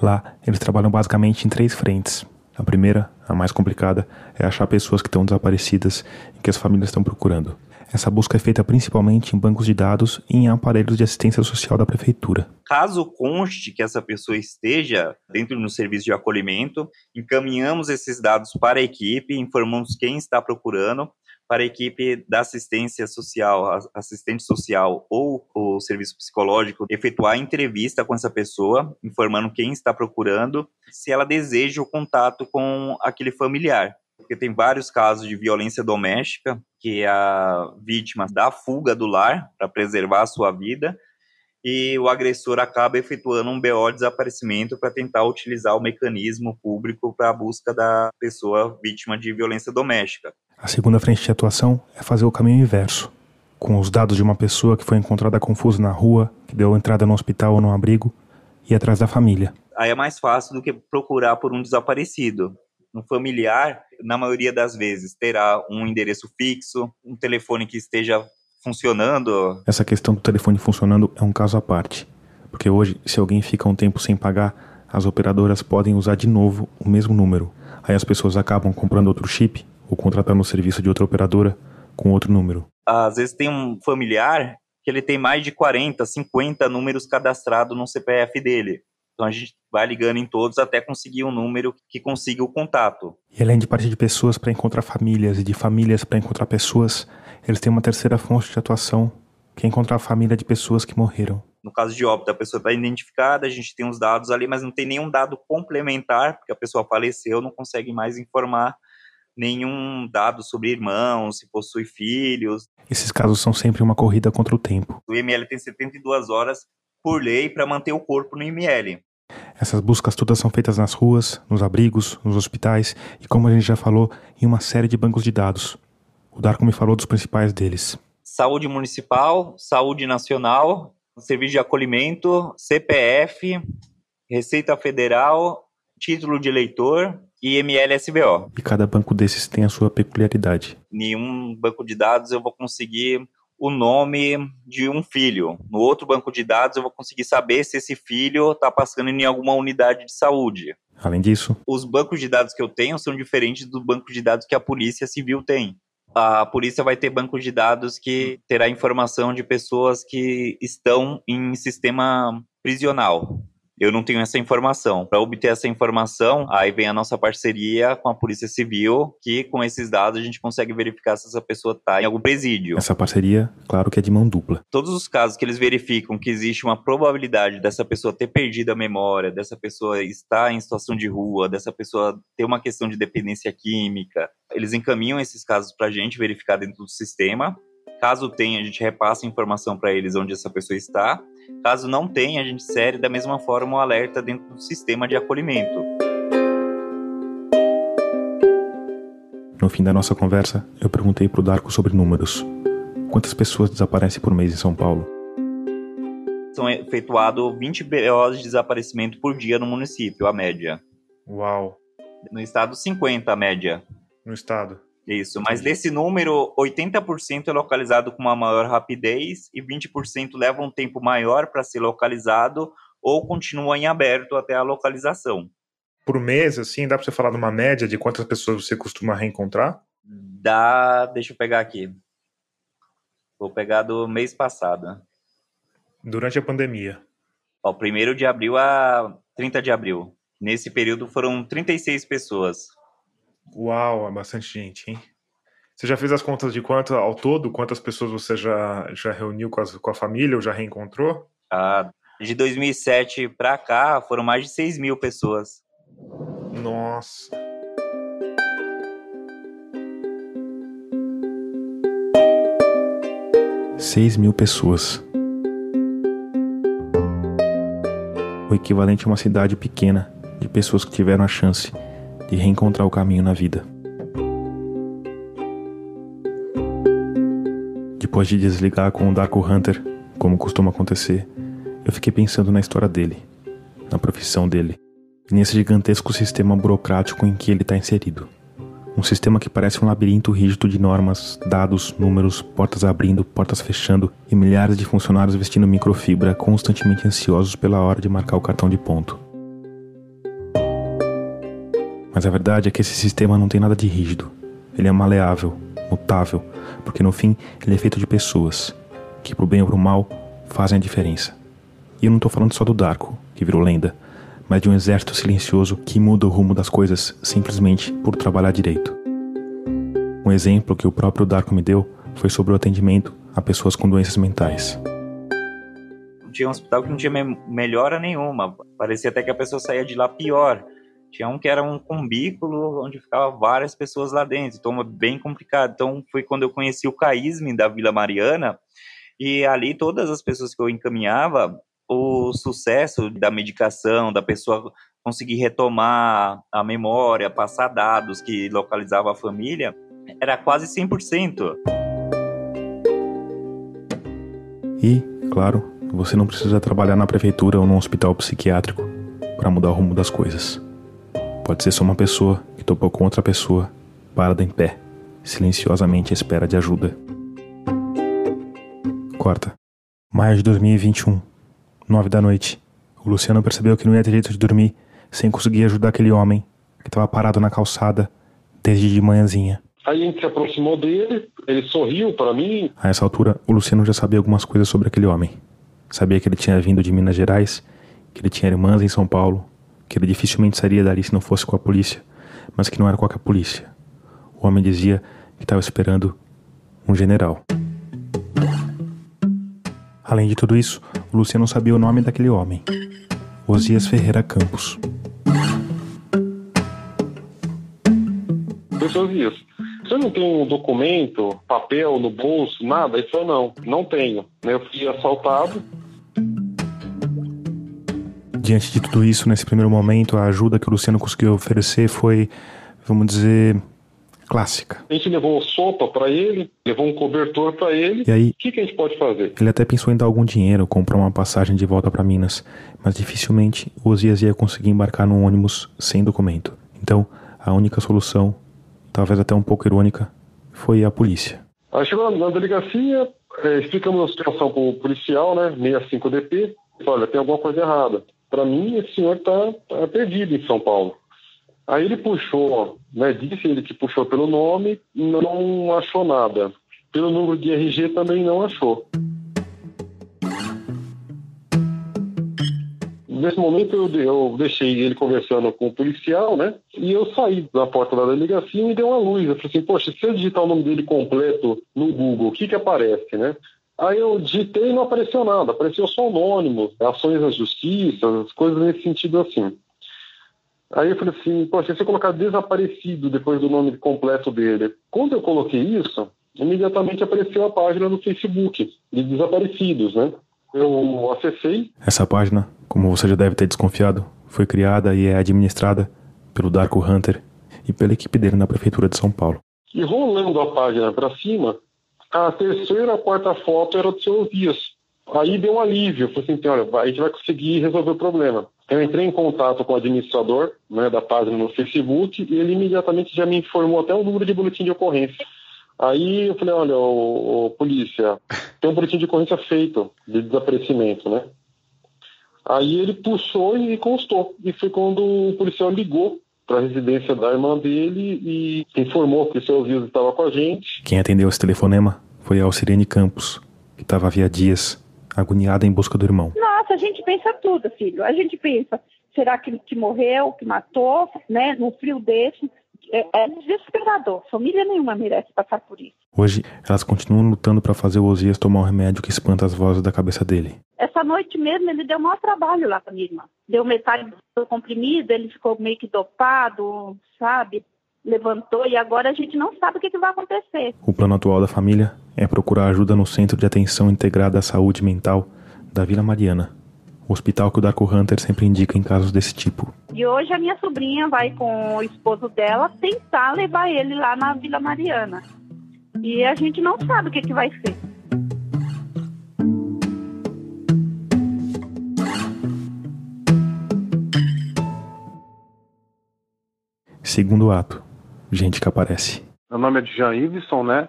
Lá, eles trabalham basicamente em três frentes. A primeira, a mais complicada, é achar pessoas que estão desaparecidas e que as famílias estão procurando. Essa busca é feita principalmente em bancos de dados e em aparelhos de assistência social da prefeitura.
Caso conste que essa pessoa esteja dentro do serviço de acolhimento, encaminhamos esses dados para a equipe, informamos quem está procurando, para a equipe da assistência social, assistente social ou o serviço psicológico efetuar entrevista com essa pessoa, informando quem está procurando, se ela deseja o contato com aquele familiar porque tem vários casos de violência doméstica, que a vítima dá fuga do lar para preservar a sua vida, e o agressor acaba efetuando um BO de desaparecimento para tentar utilizar o mecanismo público para a busca da pessoa vítima de violência doméstica.
A segunda frente de atuação é fazer o caminho inverso. Com os dados de uma pessoa que foi encontrada confusa na rua, que deu entrada no hospital ou no abrigo, e atrás da família.
Aí é mais fácil do que procurar por um desaparecido um familiar, na maioria das vezes, terá um endereço fixo, um telefone que esteja funcionando.
Essa questão do telefone funcionando é um caso à parte. Porque hoje, se alguém fica um tempo sem pagar, as operadoras podem usar de novo o mesmo número. Aí as pessoas acabam comprando outro chip ou contratando o serviço de outra operadora com outro número.
Às vezes tem um familiar que ele tem mais de 40, 50 números cadastrados no CPF dele. Então a gente vai ligando em todos até conseguir um número que consiga o contato.
E além de partir de pessoas para encontrar famílias e de famílias para encontrar pessoas, eles têm uma terceira fonte de atuação, que é encontrar a família de pessoas que morreram.
No caso de óbito, a pessoa está identificada, a gente tem os dados ali, mas não tem nenhum dado complementar, porque a pessoa faleceu, não consegue mais informar nenhum dado sobre irmãos, se possui filhos.
Esses casos são sempre uma corrida contra o tempo.
O IML tem 72 horas por lei para manter o corpo no IML.
Essas buscas todas são feitas nas ruas, nos abrigos, nos hospitais e, como a gente já falou, em uma série de bancos de dados. O Darko me falou dos principais deles.
Saúde municipal, saúde nacional, serviço de acolhimento, CPF, Receita Federal, título de eleitor e MLSBO.
E cada banco desses tem a sua peculiaridade.
Nenhum banco de dados eu vou conseguir o nome de um filho. No outro banco de dados, eu vou conseguir saber se esse filho está passando em alguma unidade de saúde.
Além disso,
os bancos de dados que eu tenho são diferentes dos bancos de dados que a Polícia Civil tem. A polícia vai ter bancos de dados que terá informação de pessoas que estão em sistema prisional. Eu não tenho essa informação. Para obter essa informação, aí vem a nossa parceria com a Polícia Civil, que com esses dados a gente consegue verificar se essa pessoa está em algum presídio.
Essa parceria, claro que é de mão dupla.
Todos os casos que eles verificam que existe uma probabilidade dessa pessoa ter perdido a memória, dessa pessoa estar em situação de rua, dessa pessoa ter uma questão de dependência química, eles encaminham esses casos para a gente verificar dentro do sistema. Caso tenha, a gente repassa a informação para eles onde essa pessoa está Caso não tenha, a gente insere da mesma forma o um alerta dentro do sistema de acolhimento.
No fim da nossa conversa, eu perguntei para o Darko sobre números. Quantas pessoas desaparecem por mês em São Paulo?
São efetuados 20 BOs de desaparecimento por dia no município, a média.
Uau!
No estado, 50 a média.
No estado?
Isso, mas desse número, 80% é localizado com uma maior rapidez e 20% leva um tempo maior para ser localizado ou continua em aberto até a localização.
Por mês, assim, dá para você falar de uma média de quantas pessoas você costuma reencontrar?
Dá, deixa eu pegar aqui. Vou pegar do mês passado.
Durante a pandemia.
Ó, primeiro de abril a 30 de abril. Nesse período foram 36 pessoas.
Uau, é bastante gente, hein? Você já fez as contas de quanto ao todo? Quantas pessoas você já, já reuniu com, as, com a família ou já reencontrou?
Ah, de 2007 para cá foram mais de 6 mil pessoas.
Nossa.
Seis mil pessoas. O equivalente a uma cidade pequena de pessoas que tiveram a chance de reencontrar o caminho na vida. Depois de desligar com o Darko Hunter, como costuma acontecer, eu fiquei pensando na história dele, na profissão dele, e nesse gigantesco sistema burocrático em que ele está inserido. Um sistema que parece um labirinto rígido de normas, dados, números, portas abrindo, portas fechando e milhares de funcionários vestindo microfibra constantemente ansiosos pela hora de marcar o cartão de ponto. Mas a verdade é que esse sistema não tem nada de rígido. Ele é maleável, mutável, porque no fim ele é feito de pessoas, que pro bem ou pro mal fazem a diferença. E eu não tô falando só do Darko, que virou lenda, mas de um exército silencioso que muda o rumo das coisas simplesmente por trabalhar direito. Um exemplo que o próprio Darko me deu foi sobre o atendimento a pessoas com doenças mentais.
Tinha um hospital que não tinha me melhora nenhuma, parecia até que a pessoa saía de lá pior. Tinha um que era um cumbículo onde ficavam várias pessoas lá dentro, então é bem complicado. Então foi quando eu conheci o Caísme da Vila Mariana e ali todas as pessoas que eu encaminhava, o sucesso da medicação, da pessoa conseguir retomar a memória, passar dados que localizavam a família, era quase 100%.
E, claro, você não precisa trabalhar na prefeitura ou num hospital psiquiátrico para mudar o rumo das coisas. Pode ser só uma pessoa que topou com outra pessoa, parada em pé, silenciosamente à espera de ajuda. Quarta. Maio de 2021. Nove da noite. O Luciano percebeu que não ia ter jeito de dormir sem conseguir ajudar aquele homem que estava parado na calçada desde de manhãzinha.
Aí a gente se aproximou dele, ele sorriu para mim.
A essa altura, o Luciano já sabia algumas coisas sobre aquele homem. Sabia que ele tinha vindo de Minas Gerais, que ele tinha irmãs em São Paulo, que ele dificilmente sairia dali se não fosse com a polícia, mas que não era qualquer polícia. O homem dizia que estava esperando um general. Além de tudo isso, o Luciano sabia o nome daquele homem: Osias Ferreira Campos.
Isso. Você não tem um documento, papel no bolso, nada? Ele falou, não, não tenho. Eu fui assaltado.
Diante de tudo isso, nesse primeiro momento, a ajuda que o Luciano conseguiu oferecer foi, vamos dizer, clássica.
A gente levou sopa para ele, levou um cobertor para ele.
E aí,
o que, que a gente pode fazer?
Ele até pensou em dar algum dinheiro, comprar uma passagem de volta para Minas, mas dificilmente o Osias ia conseguir embarcar num ônibus sem documento. Então, a única solução talvez até um pouco irônica, foi a polícia.
Aí chegou na delegacia, é, explicamos a situação para o policial, né, 65DP, olha, tem alguma coisa errada. Para mim, esse senhor está tá perdido em São Paulo. Aí ele puxou, né, disse ele que puxou pelo nome, não achou nada. Pelo número de RG também não achou. Nesse momento eu, eu, deixei ele conversando com o policial, né? E eu saí da porta da delegacia e me deu uma luz. Eu falei assim, poxa, se eu digitar o nome dele completo no Google, o que que aparece, né? Aí eu digitei e não apareceu nada, apareceu só anônimo, ações da justiça, coisas nesse sentido assim. Aí eu falei assim, poxa, se eu colocar desaparecido depois do nome completo dele. Quando eu coloquei isso, imediatamente apareceu a página no Facebook de desaparecidos, né? Eu acessei.
Essa página, como você já deve ter desconfiado, foi criada e é administrada pelo Darko Hunter e pela equipe dele na prefeitura de São Paulo.
E rolando a página para cima, a terceira a quarta foto era do seu Dias. Aí deu um alívio, falei assim, olha, a gente vai conseguir resolver o problema. Eu entrei em contato com o administrador né, da página no Facebook e ele imediatamente já me informou até o número de boletim de ocorrência. Aí eu falei, olha, ô, ô, polícia, tem um boletim de ocorrência feito de desaparecimento, né? Aí ele puxou e constou. E foi quando o policial ligou para a residência da irmã dele e informou que o seu Zildo estava com a gente.
Quem atendeu esse telefonema foi a Alcirene Campos, que estava havia dias agoniada em busca do irmão.
Nossa, a gente pensa tudo, filho. A gente pensa, será que, que morreu, que matou, né? Num frio desse é, é desesperador. Família nenhuma merece passar por isso.
Hoje, elas continuam lutando para fazer o Osias tomar o um remédio que espanta as vozes da cabeça dele.
Essa noite mesmo, ele deu maior trabalho lá pra minha irmã. Deu metade do comprimido, ele ficou meio que dopado, sabe? Levantou e agora a gente não sabe o que, que vai acontecer.
O plano atual da família é procurar ajuda no Centro de Atenção Integrada à Saúde Mental da Vila Mariana, o hospital que o Darko Hunter sempre indica em casos desse tipo.
E hoje a minha sobrinha vai com o esposo dela tentar levar ele lá na Vila Mariana. E a gente não sabe o que, que vai ser.
Segundo ato, gente que aparece.
Meu nome é Jean Iveson, né?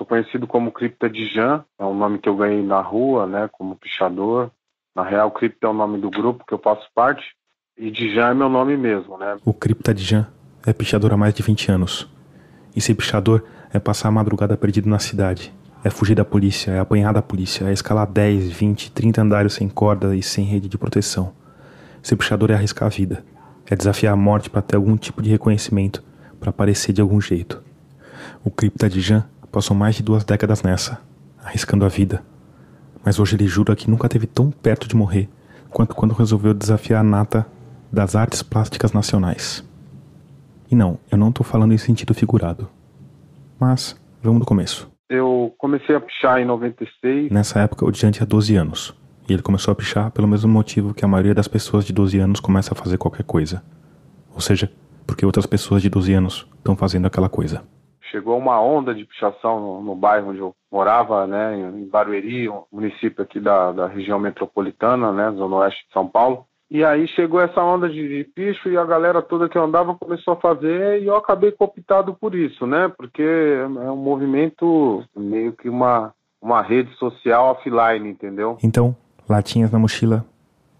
sou conhecido como Cripta de Jean, é um nome que eu ganhei na rua, né, como pichador. Na real, Cripta é o nome do grupo que eu faço parte e Dijan é meu nome mesmo, né?
O Cripta Dijan é pichador há mais de 20 anos. E ser pichador é passar a madrugada perdido na cidade. É fugir da polícia, é apanhar da polícia, é escalar 10, 20, 30 andares sem corda e sem rede de proteção. Ser pichador é arriscar a vida. É desafiar a morte para ter algum tipo de reconhecimento, para aparecer de algum jeito. O Cripta Dijan passou mais de duas décadas nessa, arriscando a vida, mas hoje ele jura que nunca teve tão perto de morrer quanto quando resolveu desafiar a nata das artes plásticas nacionais. E não, eu não estou falando em sentido figurado. Mas, vamos do começo.
Eu comecei a pichar em 96.
Nessa época, o Diante tinha 12 anos. E ele começou a pichar pelo mesmo motivo que a maioria das pessoas de 12 anos começa a fazer qualquer coisa. Ou seja, porque outras pessoas de 12 anos estão fazendo aquela coisa
chegou uma onda de pichação no, no, bairro onde eu morava, né, em Barueri, um município aqui da, da região metropolitana, né, zona oeste de São Paulo. E aí chegou essa onda de, de picho e a galera toda que andava começou a fazer e eu acabei cooptado por isso, né, porque é um movimento meio que uma, uma rede social offline, entendeu?
Então, latinhas na mochila,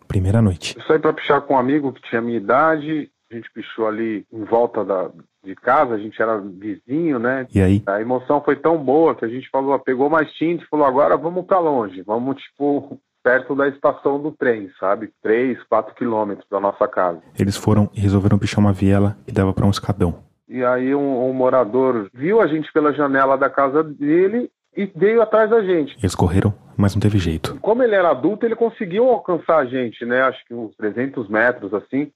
primeira noite.
Eu saí para pichar com um amigo que tinha minha idade, a gente pichou ali em volta da, de casa, a gente era vizinho, né?
E aí?
A emoção foi tão boa que a gente falou, pegou mais tinta e falou, agora vamos para longe, vamos, tipo,
perto da estação do trem, sabe? 3, 4 quilômetros da nossa casa.
Eles foram e resolveram pichar uma viela que dava para um escadão.
E aí um, um, morador viu a gente pela janela da casa dele e veio atrás da gente.
Eles correram, mas não teve jeito.
Como ele era adulto, ele conseguiu alcançar a gente, né? Acho que uns 300 metros assim.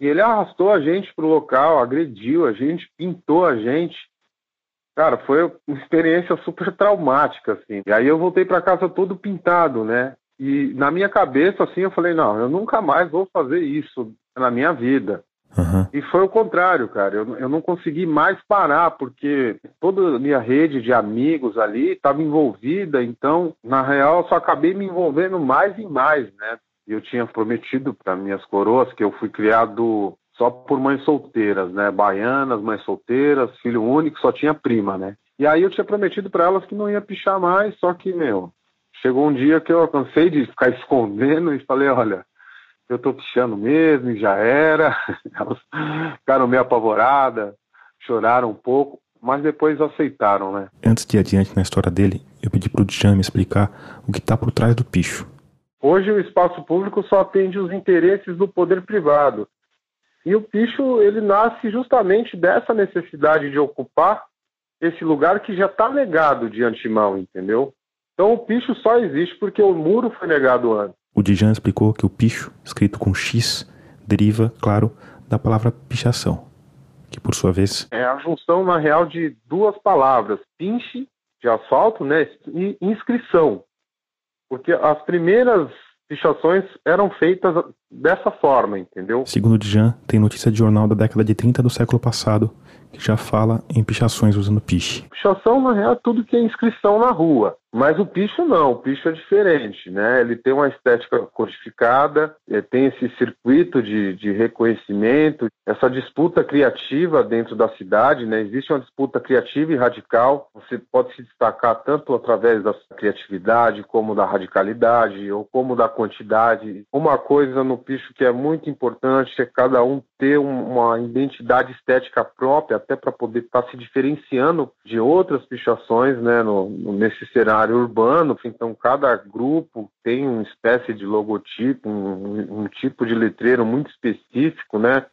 E ele arrastou a gente pro local, agrediu a gente, pintou a gente. Cara, foi uma experiência super traumática, assim. E aí eu voltei para casa todo pintado, né? E na minha cabeça, assim, eu falei, não, eu nunca mais vou fazer isso na minha vida.
Uhum.
E foi o contrário, cara. Eu, eu não consegui mais parar, porque toda a minha rede de amigos ali estava envolvida, então, na real, eu só acabei me envolvendo mais e mais, né? Eu tinha prometido para minhas coroas que eu fui criado só por mães solteiras, né? Baianas, mães solteiras, filho único, só tinha prima, né? E aí eu tinha prometido para elas que não ia pichar mais, só que, meu, chegou um dia que eu cansei de ficar escondendo e falei, olha, eu tô pichando mesmo e já era. Elas ficaram meio apavoradas, choraram um pouco, mas depois aceitaram, né?
Antes de adiante na história dele, eu pedi pro Djan me explicar o que tá por trás do picho.
Hoje o espaço público só atende os interesses do poder privado. E o picho, ele nasce justamente dessa necessidade de ocupar esse lugar que já está negado de antemão, entendeu? Então o picho só existe porque o muro foi negado antes.
O Dijan explicou que o picho, escrito com X, deriva, claro, da palavra pichação, que por sua vez
é a junção na real de duas palavras, pinche de asfalto, né, e inscrição. Porque as primeiras pichações eram feitas dessa forma, entendeu?
Segundo o Djan, tem notícia de jornal da década de 30 do século passado que já fala em pichações usando piche.
Pichação, na real, é tudo que é inscrição na rua. Mas o picho não, o picho é diferente, né? Ele tem uma estética codificada, eh, tem esse circuito de, de reconhecimento, essa disputa criativa dentro da cidade, né? Existe uma disputa criativa e radical. Você pode se destacar tanto através da criatividade, como da radicalidade, ou como da quantidade. Uma coisa no picho que é muito importante é cada um ter uma identidade estética própria, até para poder estar tá se diferenciando de outras pichações, né? No, nesse cenário cenário urbano, então cada grupo tem uma espécie de logotipo, um, um tipo de letreiro muito específico, né?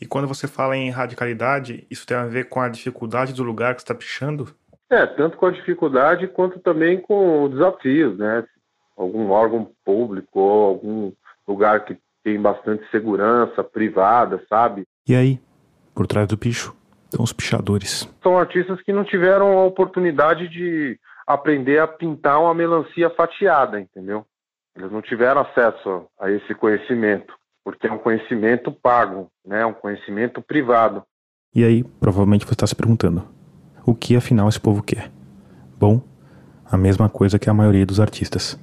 E quando você fala em radicalidade, isso tem a ver com a dificuldade do lugar que está pichando?
É, tanto com a dificuldade quanto também com os desafios, né? Algum órgão público ou algum lugar que tem bastante segurança privada, sabe?
E aí, por trás do picho, estão os pichadores.
São artistas que não tiveram a oportunidade de aprender a pintar uma melancia fatiada, entendeu? Eles não tiveram acesso a esse conhecimento, porque é um conhecimento pago, né? um conhecimento privado.
E aí, provavelmente você está se perguntando: o que afinal esse povo quer? Bom, a mesma coisa que a maioria dos artistas: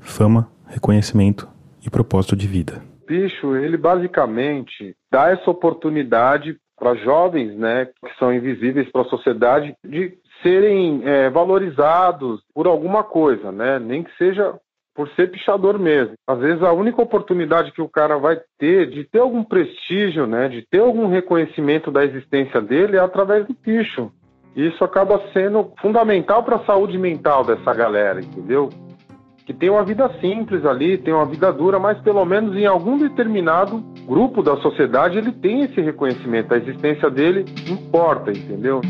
fama, reconhecimento e propósito de vida.
Bicho, ele basicamente dá essa oportunidade para jovens, né, que são invisíveis para a sociedade, de serem é, valorizados por alguma coisa, né? Nem que seja por ser pichador mesmo. Às vezes a única oportunidade que o cara vai ter de ter algum prestígio, né, de ter algum reconhecimento da existência dele é através do picho. Isso acaba sendo fundamental para a saúde mental dessa galera, entendeu? Que tem uma vida simples ali, tem uma vida dura, mas pelo menos em algum determinado grupo da sociedade ele tem esse reconhecimento, a existência dele importa, entendeu?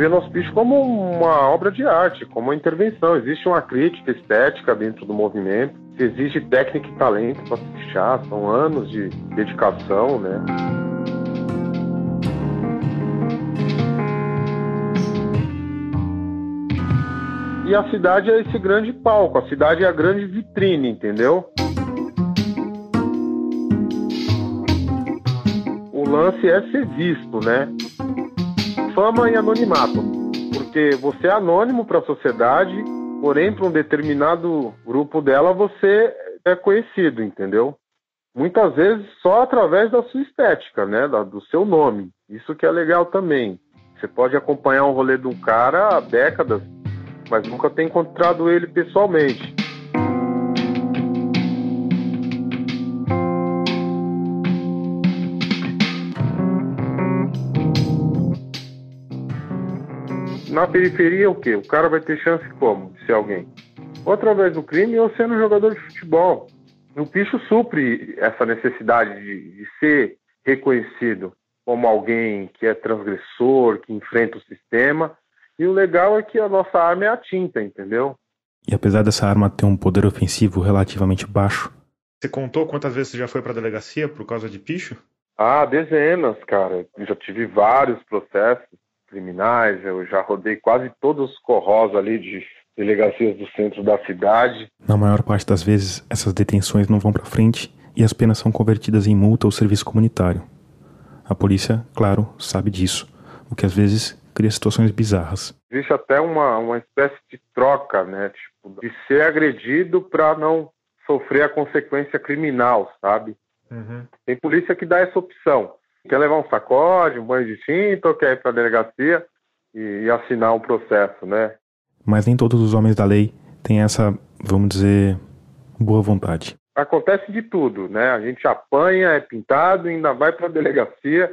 Vê nosso bicho como uma obra de arte, como uma intervenção. Existe uma crítica estética dentro do movimento, exige técnica e talento para se pichar, são anos de dedicação, né? E a cidade é esse grande palco, a cidade é a grande vitrine, entendeu? O lance é ser visto, né? Fama e anonimato, porque você é anônimo para a sociedade, porém para um determinado grupo dela você é conhecido, entendeu? Muitas vezes só através da sua estética, né, do seu nome. Isso que é legal também. Você pode acompanhar um rolê de um cara há décadas, mas nunca ter encontrado ele pessoalmente. Na periferia o quê? O cara vai ter chance como de ser alguém? Ou através do crime ou sendo jogador de futebol. O picho supre essa necessidade de, de ser reconhecido como alguém que é transgressor, que enfrenta o sistema. E o legal é que a nossa arma é a tinta, entendeu?
E apesar dessa arma ter um poder ofensivo relativamente baixo.
Você contou quantas vezes você já foi para a delegacia por causa de picho?
Ah, dezenas, cara. Eu já tive vários processos criminais, eu já rodei quase todos os corros ali de delegacias do centro da cidade.
Na maior parte das vezes, essas detenções não vão para frente e as penas são convertidas em multa ou serviço comunitário. A polícia, claro, sabe disso, o que às vezes cria situações bizarras.
Existe até uma, uma espécie de troca, né? Tipo, de ser agredido para não sofrer a consequência criminal, sabe? Uhum. Tem polícia que dá essa opção. Quer levar um sacode, um banho de tinta ou quer ir para a delegacia e, e assinar um processo, né?
Mas nem todos os homens da lei têm essa, vamos dizer, boa vontade.
Acontece de tudo, né? A gente apanha, é pintado, ainda vai para a delegacia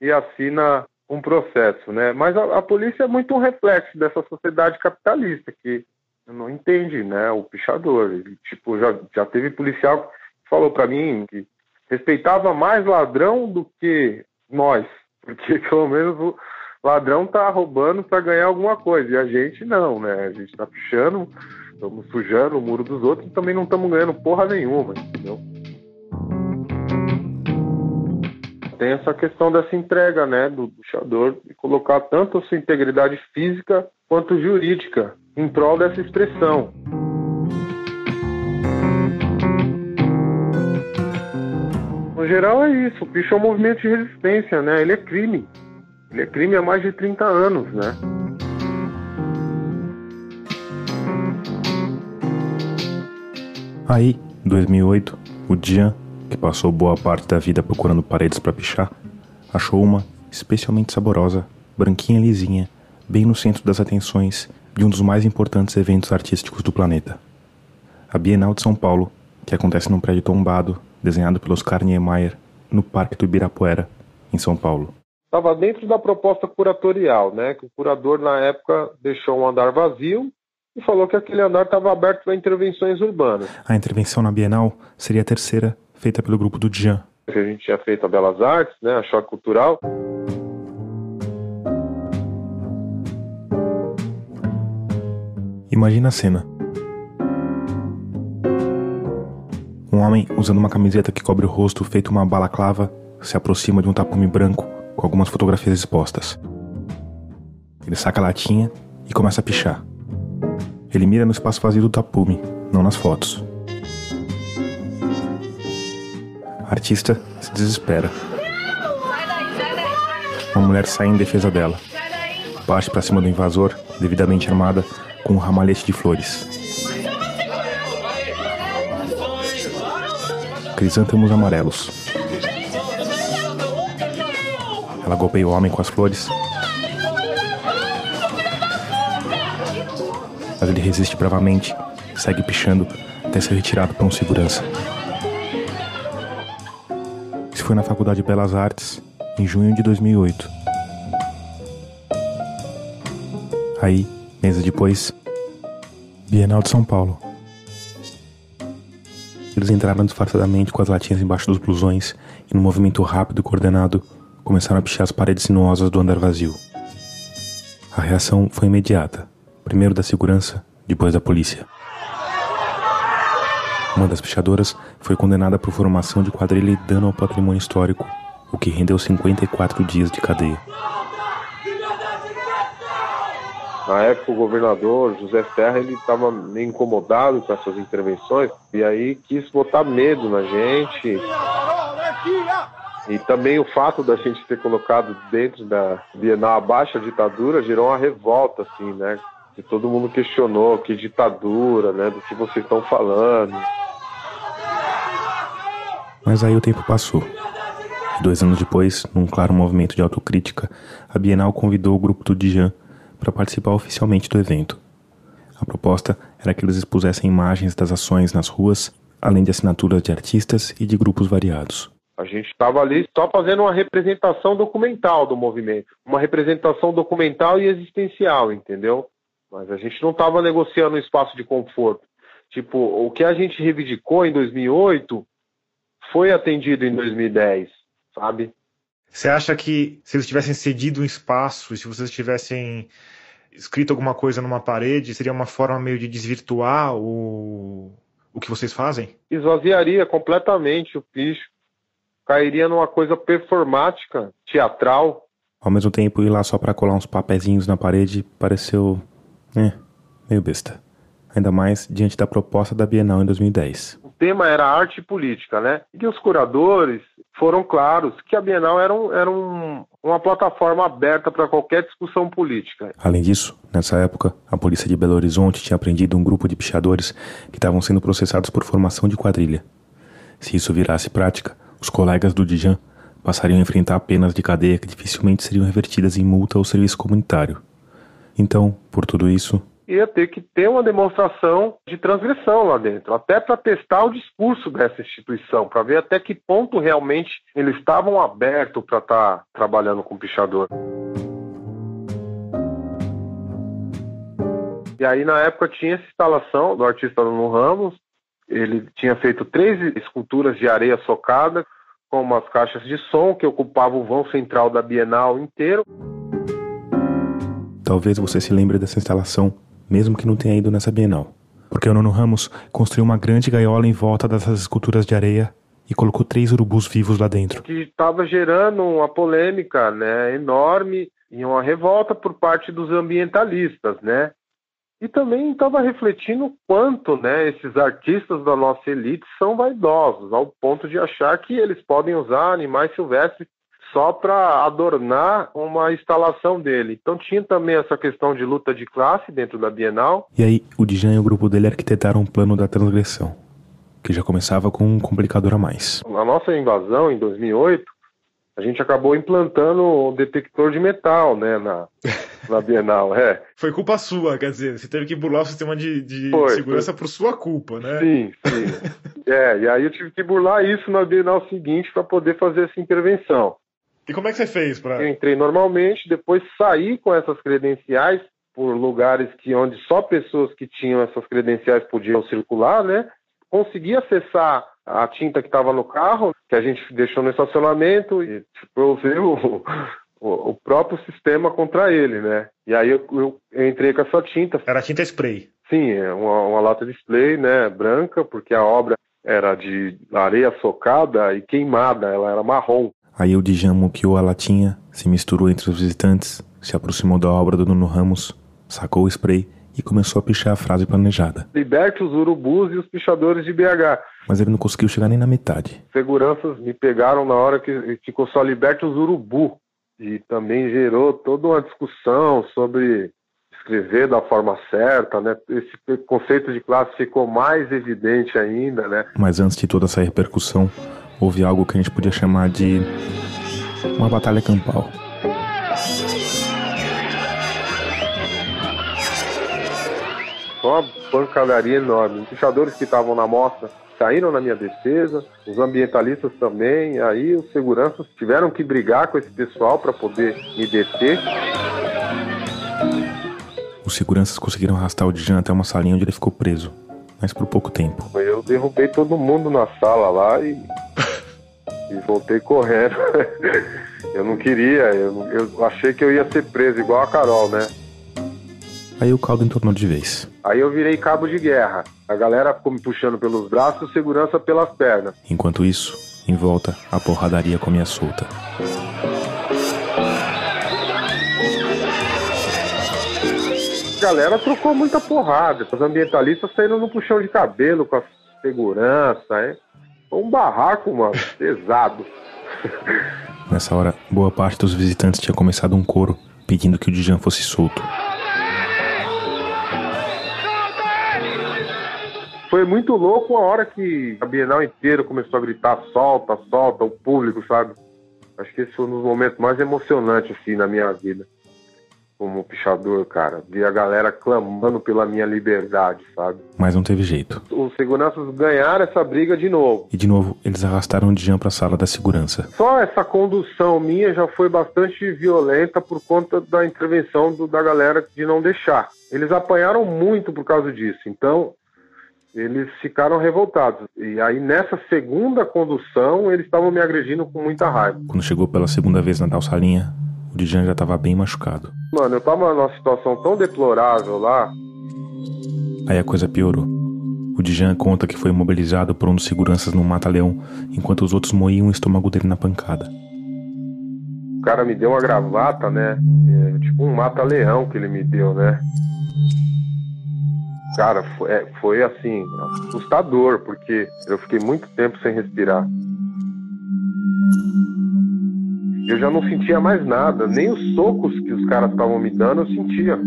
e assina um processo, né? Mas a, a, polícia é muito um reflexo dessa sociedade capitalista que não entende, né? O pichador, Ele, tipo, já, já teve policial que falou para mim que respeitava mais ladrão do que nós, porque pelo menos o ladrão tá roubando para ganhar alguma coisa e a gente não, né? A gente tá pichando, estamos sujando o muro dos outros e também não estamos ganhando porra nenhuma, entendeu? Tem essa questão dessa entrega, né, do puxador e colocar tanto a sua integridade física quanto jurídica em prol dessa expressão. No geral é isso, o picho é um movimento de resistência, né? Ele é crime. Ele é crime há mais de 30 anos, né?
Aí, em 2008, o Jean, que passou boa parte da vida procurando paredes para pichar, achou uma especialmente saborosa, branquinha lisinha, bem no centro das atenções de um dos mais importantes eventos artísticos do planeta. A Bienal de São Paulo, que acontece num prédio tombado desenhado pelo Oscar Niemeyer no Parque do Ibirapuera, em São Paulo.
Estava dentro da proposta curatorial, né? Que o curador na época deixou um andar vazio e falou que aquele andar estava aberto para intervenções urbanas.
A intervenção na Bienal seria a terceira, feita pelo grupo do Jean.
A gente tinha feito a Belas Artes, né? A Choque Cultural.
Imagina a cena. Um homem usando uma camiseta que cobre o rosto feito uma balaclava se aproxima de um tapume branco com algumas fotografias expostas. Ele saca a latinha e começa a pichar. Ele mira no espaço vazio do tapume, não nas fotos. A artista se desespera. Uma mulher sai em defesa dela. Parte para cima do invasor, devidamente armada, com um ramalhete de flores. Crisântemos amarelos. Ela golpeia o homem com as flores. Mas ele resiste bravamente, segue pichando até ser retirado por um segurança. Isso foi na Faculdade de Belas Artes, em junho de 2008. Aí, meses depois, Bienal de São Paulo. Eles entraram disfarçadamente com as latinhas embaixo dos blusões e, num movimento rápido e coordenado, começaram a pichar as paredes sinuosas do andar vazio. A reação foi imediata, primeiro da segurança, depois da polícia. Uma das pichadoras foi condenada por formação de quadrilha e dano ao patrimônio histórico, o que rendeu 54 dias de cadeia.
Na época, o governador José Serra ele estava meio incomodado com essas intervenções e aí quis botar medo na gente. E também o fato da gente ter colocado dentro da Bienal abaixo a ditadura gerou uma revolta, assim, né? Que todo mundo questionou que ditadura, né? Do que vocês estão falando.
Mas aí o tempo passou. Dois anos depois, num claro movimento de autocrítica, a Bienal convidou o grupo do Dijan para participar oficialmente do evento. A proposta era que eles expusessem imagens das ações nas ruas, além de assinaturas de artistas e de grupos variados.
A gente estava ali só fazendo uma representação documental do movimento, uma representação documental e existencial, entendeu? Mas a gente não estava negociando um espaço de conforto. Tipo, o que a gente reivindicou em 2008 foi atendido em 2010, sabe?
Você acha que se eles tivessem cedido um espaço e se vocês tivessem escrito alguma coisa numa parede, seria uma forma meio de desvirtuar o, o que vocês fazem?
Esvaziaria completamente o bicho cairia numa coisa performática, teatral.
Ao mesmo tempo, ir lá só para colar uns papezinhos na parede pareceu. é, meio besta. Ainda mais diante da proposta da Bienal em 2010.
Tema era arte e política, né? E os curadores foram claros que a Bienal era, um, era um, uma plataforma aberta para qualquer discussão política.
Além disso, nessa época, a polícia de Belo Horizonte tinha prendido um grupo de pichadores que estavam sendo processados por formação de quadrilha. Se isso virasse prática, os colegas do Dijan passariam a enfrentar penas de cadeia que dificilmente seriam revertidas em multa ou serviço comunitário. Então, por tudo isso,
ia ter que ter uma demonstração de transgressão lá dentro, até para testar o discurso dessa instituição, para ver até que ponto realmente eles estavam abertos para estar tá trabalhando com pichador. E aí, na época, tinha essa instalação do artista Nuno Ramos, ele tinha feito três esculturas de areia socada, com umas caixas de som que ocupavam o vão central da Bienal inteiro.
Talvez você se lembre dessa instalação, mesmo que não tenha ido nessa Bienal. Porque o Nono Ramos construiu uma grande gaiola em volta dessas esculturas de areia e colocou três urubus vivos lá dentro.
Que estava gerando uma polêmica né, enorme e uma revolta por parte dos ambientalistas, né? e também estava refletindo o quanto né, esses artistas da nossa elite são vaidosos, ao ponto de achar que eles podem usar animais silvestres só para adornar uma instalação dele. Então tinha também essa questão de luta de classe dentro da Bienal.
E aí o Dijan e o grupo dele arquitetaram um plano da transgressão, que já começava com um complicador a mais.
A nossa invasão em 2008 a gente acabou implantando o detector de metal, né, na, na Bienal, é.
Foi culpa sua, quer dizer, você teve que burlar o sistema de, de
foi,
segurança foi. por sua culpa, né?
Sim, sim. é, e aí eu tive que burlar isso na Bienal seguinte para poder fazer essa intervenção.
E como é que você fez para?
Eu entrei normalmente, depois saí com essas credenciais por lugares que onde só pessoas que tinham essas credenciais podiam circular, né? Consegui acessar a tinta que estava no carro, que a gente deixou no estacionamento, e usei o, o, o, próprio sistema contra ele, né? E aí eu, eu, eu, entrei com essa tinta.
Era tinta spray?
Sim, é uma, uma lata de spray, né, branca, porque a obra era de areia socada e queimada, ela era marrom.
Aí o Djamo que a latinha, se misturou entre os visitantes, se aproximou da obra do Nuno Ramos, sacou o spray e começou a pichar a frase planejada.
Liberte os urubus e os pichadores de BH.
Mas ele não conseguiu chegar nem na metade.
Seguranças me pegaram na hora que ficou só liberte os urubu. E também gerou toda uma discussão sobre escrever da forma certa, né? Esse conceito de classe ficou mais evidente ainda, né?
Mas antes de toda essa repercussão, houve algo que a gente podia chamar de uma batalha campal.
Uma pancadaria enorme. Os pichadores que estavam na mostra saíram na minha defesa, os ambientalistas também. Aí os seguranças tiveram que brigar com esse pessoal para poder me deter.
Os seguranças conseguiram arrastar o Dijan até uma salinha onde ele ficou preso, mas por pouco tempo.
Eu derrubei todo mundo na sala lá e, e voltei correndo. eu não queria, eu, eu achei que eu ia ser preso igual a Carol, né?
Aí o caldo entornou de vez.
Aí eu virei cabo de guerra. A galera ficou me puxando pelos braços, segurança pelas pernas.
Enquanto isso, em volta, a porradaria comia solta.
Galera trocou muita porrada. Os ambientalistas saíram no puxão de cabelo com a segurança? Foi um barraco, mano, pesado.
Nessa hora, boa parte dos visitantes tinha começado um coro pedindo que o Dijan fosse solto.
foi muito louco a hora que a Bienal inteira começou a gritar solta, solta, o público, sabe? Acho que esse foi um dos momentos mais emocionantes, assim, na minha vida. Como pichador, cara. Vi a galera clamando pela minha liberdade, sabe?
Mas não teve jeito.
Os seguranças ganharam essa briga de novo.
E de novo, eles arrastaram o Djan para a sala da segurança.
Só essa condução minha já foi bastante violenta por conta da intervenção do, da galera de não deixar. Eles apanharam muito por causa disso. Então, eles ficaram revoltados. E aí, nessa segunda condução, eles estavam me agredindo com muita raiva.
Quando chegou pela segunda vez na tal salinha, o Djan já estava bem machucado.
Mano, eu tava numa situação tão deplorável lá.
Aí a coisa piorou. O Djan conta que foi imobilizado por um dos seguranças no mata-leão, enquanto os outros moíam o estômago dele na pancada.
O cara me deu uma gravata, né? É, tipo um mata-leão que ele me deu, né? Cara, foi, é, foi assim, assustador, porque eu fiquei muito tempo sem respirar. Eu já não sentia mais nada, nem os socos que os caras estavam me dando eu sentia.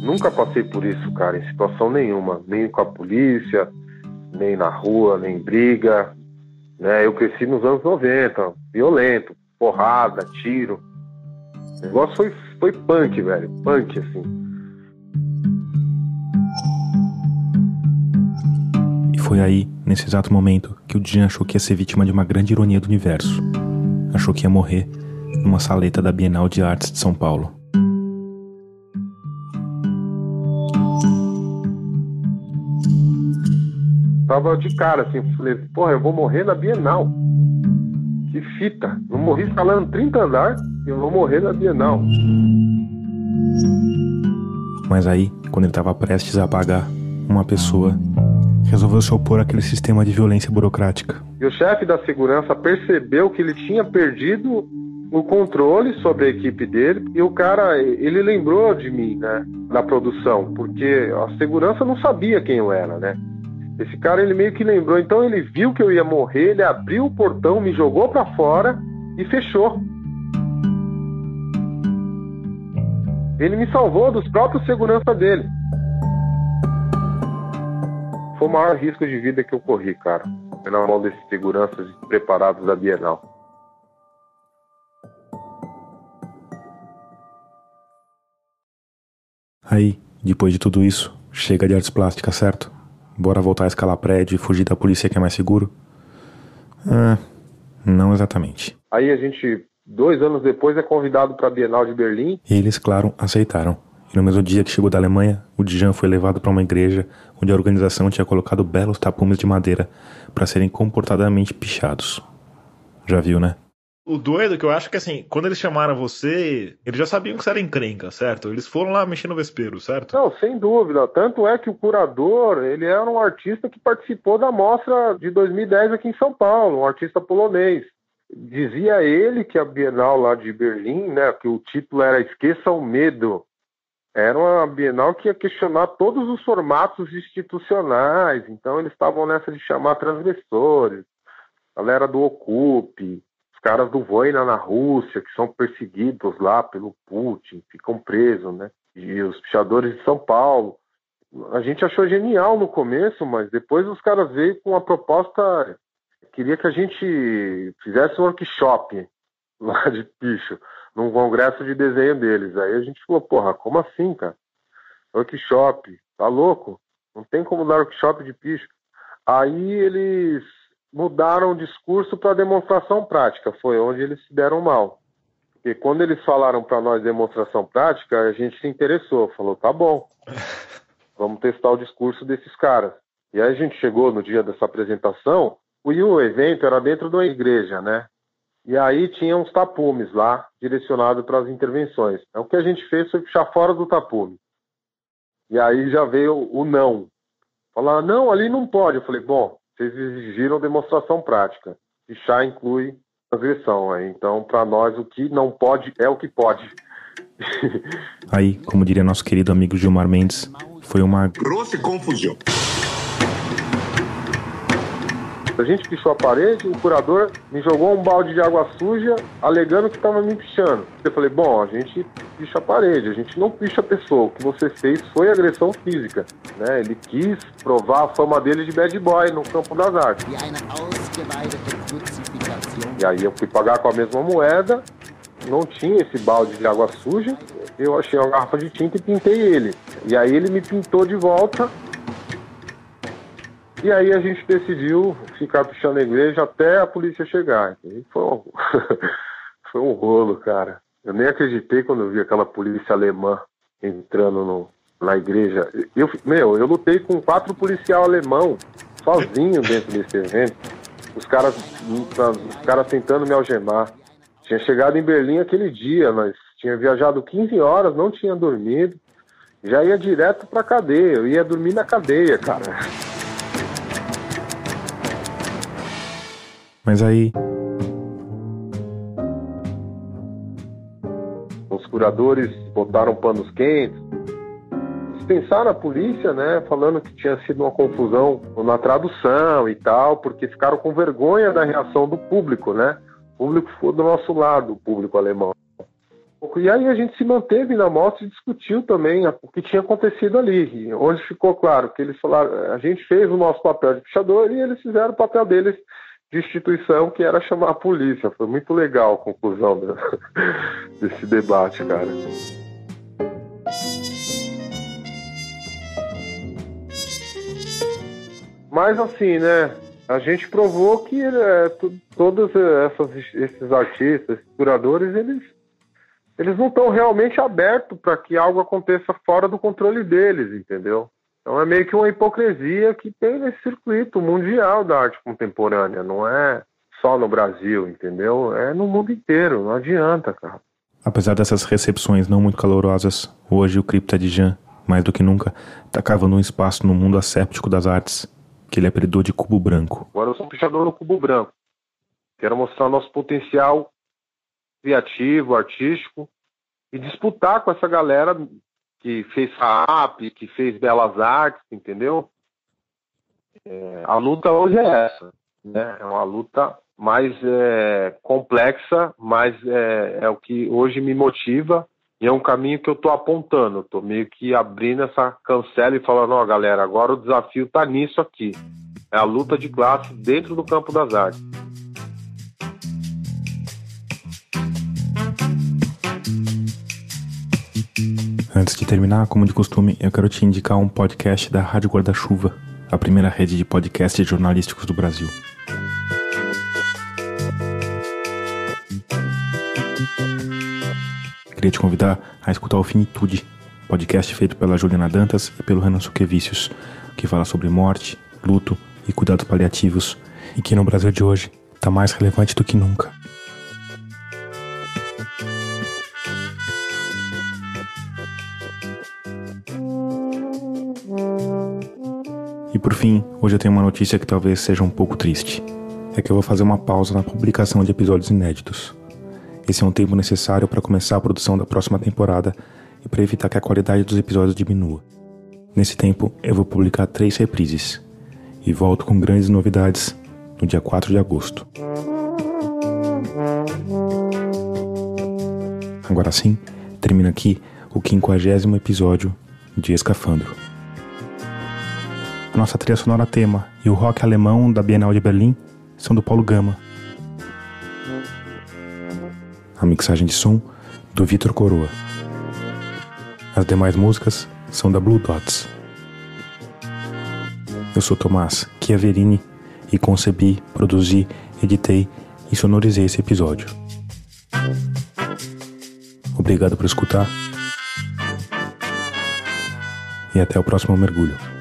Nunca passei por isso, cara, em situação nenhuma, nem com a polícia, nem na rua, nem em briga. Né? Eu cresci nos anos 90, violento, porrada, tiro. O negócio foi, foi punk, velho, punk, assim.
E foi aí, nesse exato momento, que o Djan achou que ia ser vítima de uma grande ironia do universo achou que ia morrer numa saleta da Bienal de Artes de São Paulo.
Tava de cara assim, falei, porra, eu vou morrer na Bienal. Que fita. Eu morri escalando 30 andar e eu vou morrer na Bienal.
Mas aí, quando ele estava prestes a apagar, uma pessoa resolveu se opor àquele sistema de violência burocrática.
E o chefe da segurança percebeu que ele tinha perdido o controle sobre a equipe dele e o cara, ele lembrou de mim, né, da produção, porque a segurança não sabia quem eu era, né? Esse cara ele meio que lembrou, então ele viu que eu ia morrer, ele abriu o portão, me jogou para fora e fechou. Ele me salvou dos próprios segurança dele. Foi o maior risco de vida que eu corri, cara na mão desses seguranças preparados da Bienal.
Aí, depois de tudo isso, chega de artes plásticas, certo? Bora voltar a escalar prédio e fugir da polícia que é mais seguro? Ah, não exatamente.
Aí a gente, dois anos depois, é convidado para a Bienal de Berlim.
E eles, claro, aceitaram. E no mesmo dia que chegou da Alemanha, o Djan foi levado para uma igreja onde a organização tinha colocado belos tapumes de madeira para serem comportadamente pichados. Já viu, né?
O doido é que eu acho que assim, quando eles chamaram você, eles já sabiam que você era encrenca, certo? Eles foram lá mexer no vespeiro, certo?
Não, sem dúvida. Tanto é que o curador, ele era um artista que participou da mostra de 2010 aqui em São Paulo, um artista polonês. Dizia ele que a Bienal lá de Berlim, né, que o título era Esqueça o Medo, era uma Bienal que ia questionar todos os formatos institucionais, então eles estavam nessa de chamar transgressores, galera do Ocupe, os caras do Voina na Rússia, que são perseguidos lá pelo Putin, ficam presos, né? E os pichadores de São Paulo. A gente achou genial no começo, mas depois os caras veio com uma proposta, queria que a gente fizesse um workshop lá de picho num congresso de desenho deles. Aí a gente falou, porra, como assim, cara? Workshop, tá louco? Não tem como dar workshop de picho. Aí eles mudaram o discurso para demonstração prática, foi onde eles se deram mal. Porque quando eles falaram para nós demonstração prática, a gente se interessou, falou, tá bom, vamos testar o discurso desses caras. E aí a gente chegou no dia dessa apresentação, e o evento era dentro de uma igreja, né? E aí tinha uns tapumes lá, direcionado para as intervenções. Então, o que a gente fez foi puxar fora do tapume. E aí já veio o não. Falar, não, ali não pode. Eu falei, bom, vocês exigiram demonstração prática. Pichar inclui transgressão. Então, para nós, o que não pode é o que pode.
aí, como diria nosso querido amigo Gilmar Mendes, foi uma
grossa confusão.
A gente pichou a parede, o curador me jogou um balde de água suja, alegando que estava me pichando. Eu falei, bom, a gente picha a parede, a gente não picha a pessoa. O que você fez foi agressão física. Né? Ele quis provar a fama dele de bad boy no campo das artes. E aí eu fui pagar com a mesma moeda não tinha esse balde de água suja, eu achei uma garrafa de tinta e pintei ele. E aí ele me pintou de volta. E aí a gente decidiu ficar pichando a igreja até a polícia chegar. E foi um, foi um rolo, cara. Eu nem acreditei quando eu vi aquela polícia alemã entrando no, na igreja. Eu, meu, eu lutei com quatro policial alemão sozinho dentro desse evento. Os caras, os caras tentando me algemar. Tinha chegado em Berlim aquele dia, mas tinha viajado 15 horas, não tinha dormido. Já ia direto pra cadeia. Eu ia dormir na cadeia, cara.
Mas aí.
Os curadores botaram panos quentes, dispensaram a polícia, né, falando que tinha sido uma confusão na tradução e tal, porque ficaram com vergonha da reação do público, né? O público ficou do nosso lado, o público alemão. E aí a gente se manteve na mostra e discutiu também o que tinha acontecido ali, onde ficou claro que eles falaram, a gente fez o nosso papel de pichador e eles fizeram o papel deles de instituição, que era chamar a polícia. Foi muito legal a conclusão desse debate, cara. Mas assim, né? A gente provou que é, todos essas, esses artistas, esses curadores, eles, eles não estão realmente abertos para que algo aconteça fora do controle deles, entendeu? Então é meio que uma hipocrisia que tem nesse circuito mundial da arte contemporânea, não é só no Brasil, entendeu? É no mundo inteiro, não adianta, cara.
Apesar dessas recepções não muito calorosas, hoje o Cripta de Jean, mais do que nunca, está cavando um espaço no mundo asséptico das artes que ele apelidou de Cubo Branco.
Agora eu sou um pichador no Cubo Branco. Quero mostrar nosso potencial criativo, artístico e disputar com essa galera que fez FAAP, que fez Belas Artes, entendeu? É, a luta hoje é essa. Né? É uma luta mais é, complexa, mas é, é, o que hoje me motiva e é um caminho que eu estou apontando. Estou meio que abrindo essa cancela e falando, ó, galera, agora o desafio está nisso aqui. É a luta de classe dentro do campo das artes.
Antes de terminar, como de costume, eu quero te indicar um podcast da Rádio Guarda-Chuva, a primeira rede de podcasts jornalísticos do Brasil. queria te convidar a escutar o Finitude, podcast feito pela Juliana Dantas e pelo Renan Suquevicius, que fala sobre morte, luto e cuidados paliativos, e que no Brasil de hoje está mais relevante do que nunca. Por fim, hoje eu tenho uma notícia que talvez seja um pouco triste. É que eu vou fazer uma pausa na publicação de episódios inéditos. Esse é um tempo necessário para começar a produção da próxima temporada e para evitar que a qualidade dos episódios diminua. Nesse tempo, eu vou publicar três reprises e volto com grandes novidades no dia 4 de agosto. Agora sim, termina aqui o quinquagésimo episódio de Escafandro. A nossa trilha sonora tema e o rock alemão da Bienal de Berlim são do Paulo Gama a mixagem de som do Vitor Coroa. As demais músicas são da Blue Dots. Eu sou Tomás Chiaverini e concebi, produzi, editei e sonorizei esse episódio. Obrigado por escutar e até o próximo mergulho.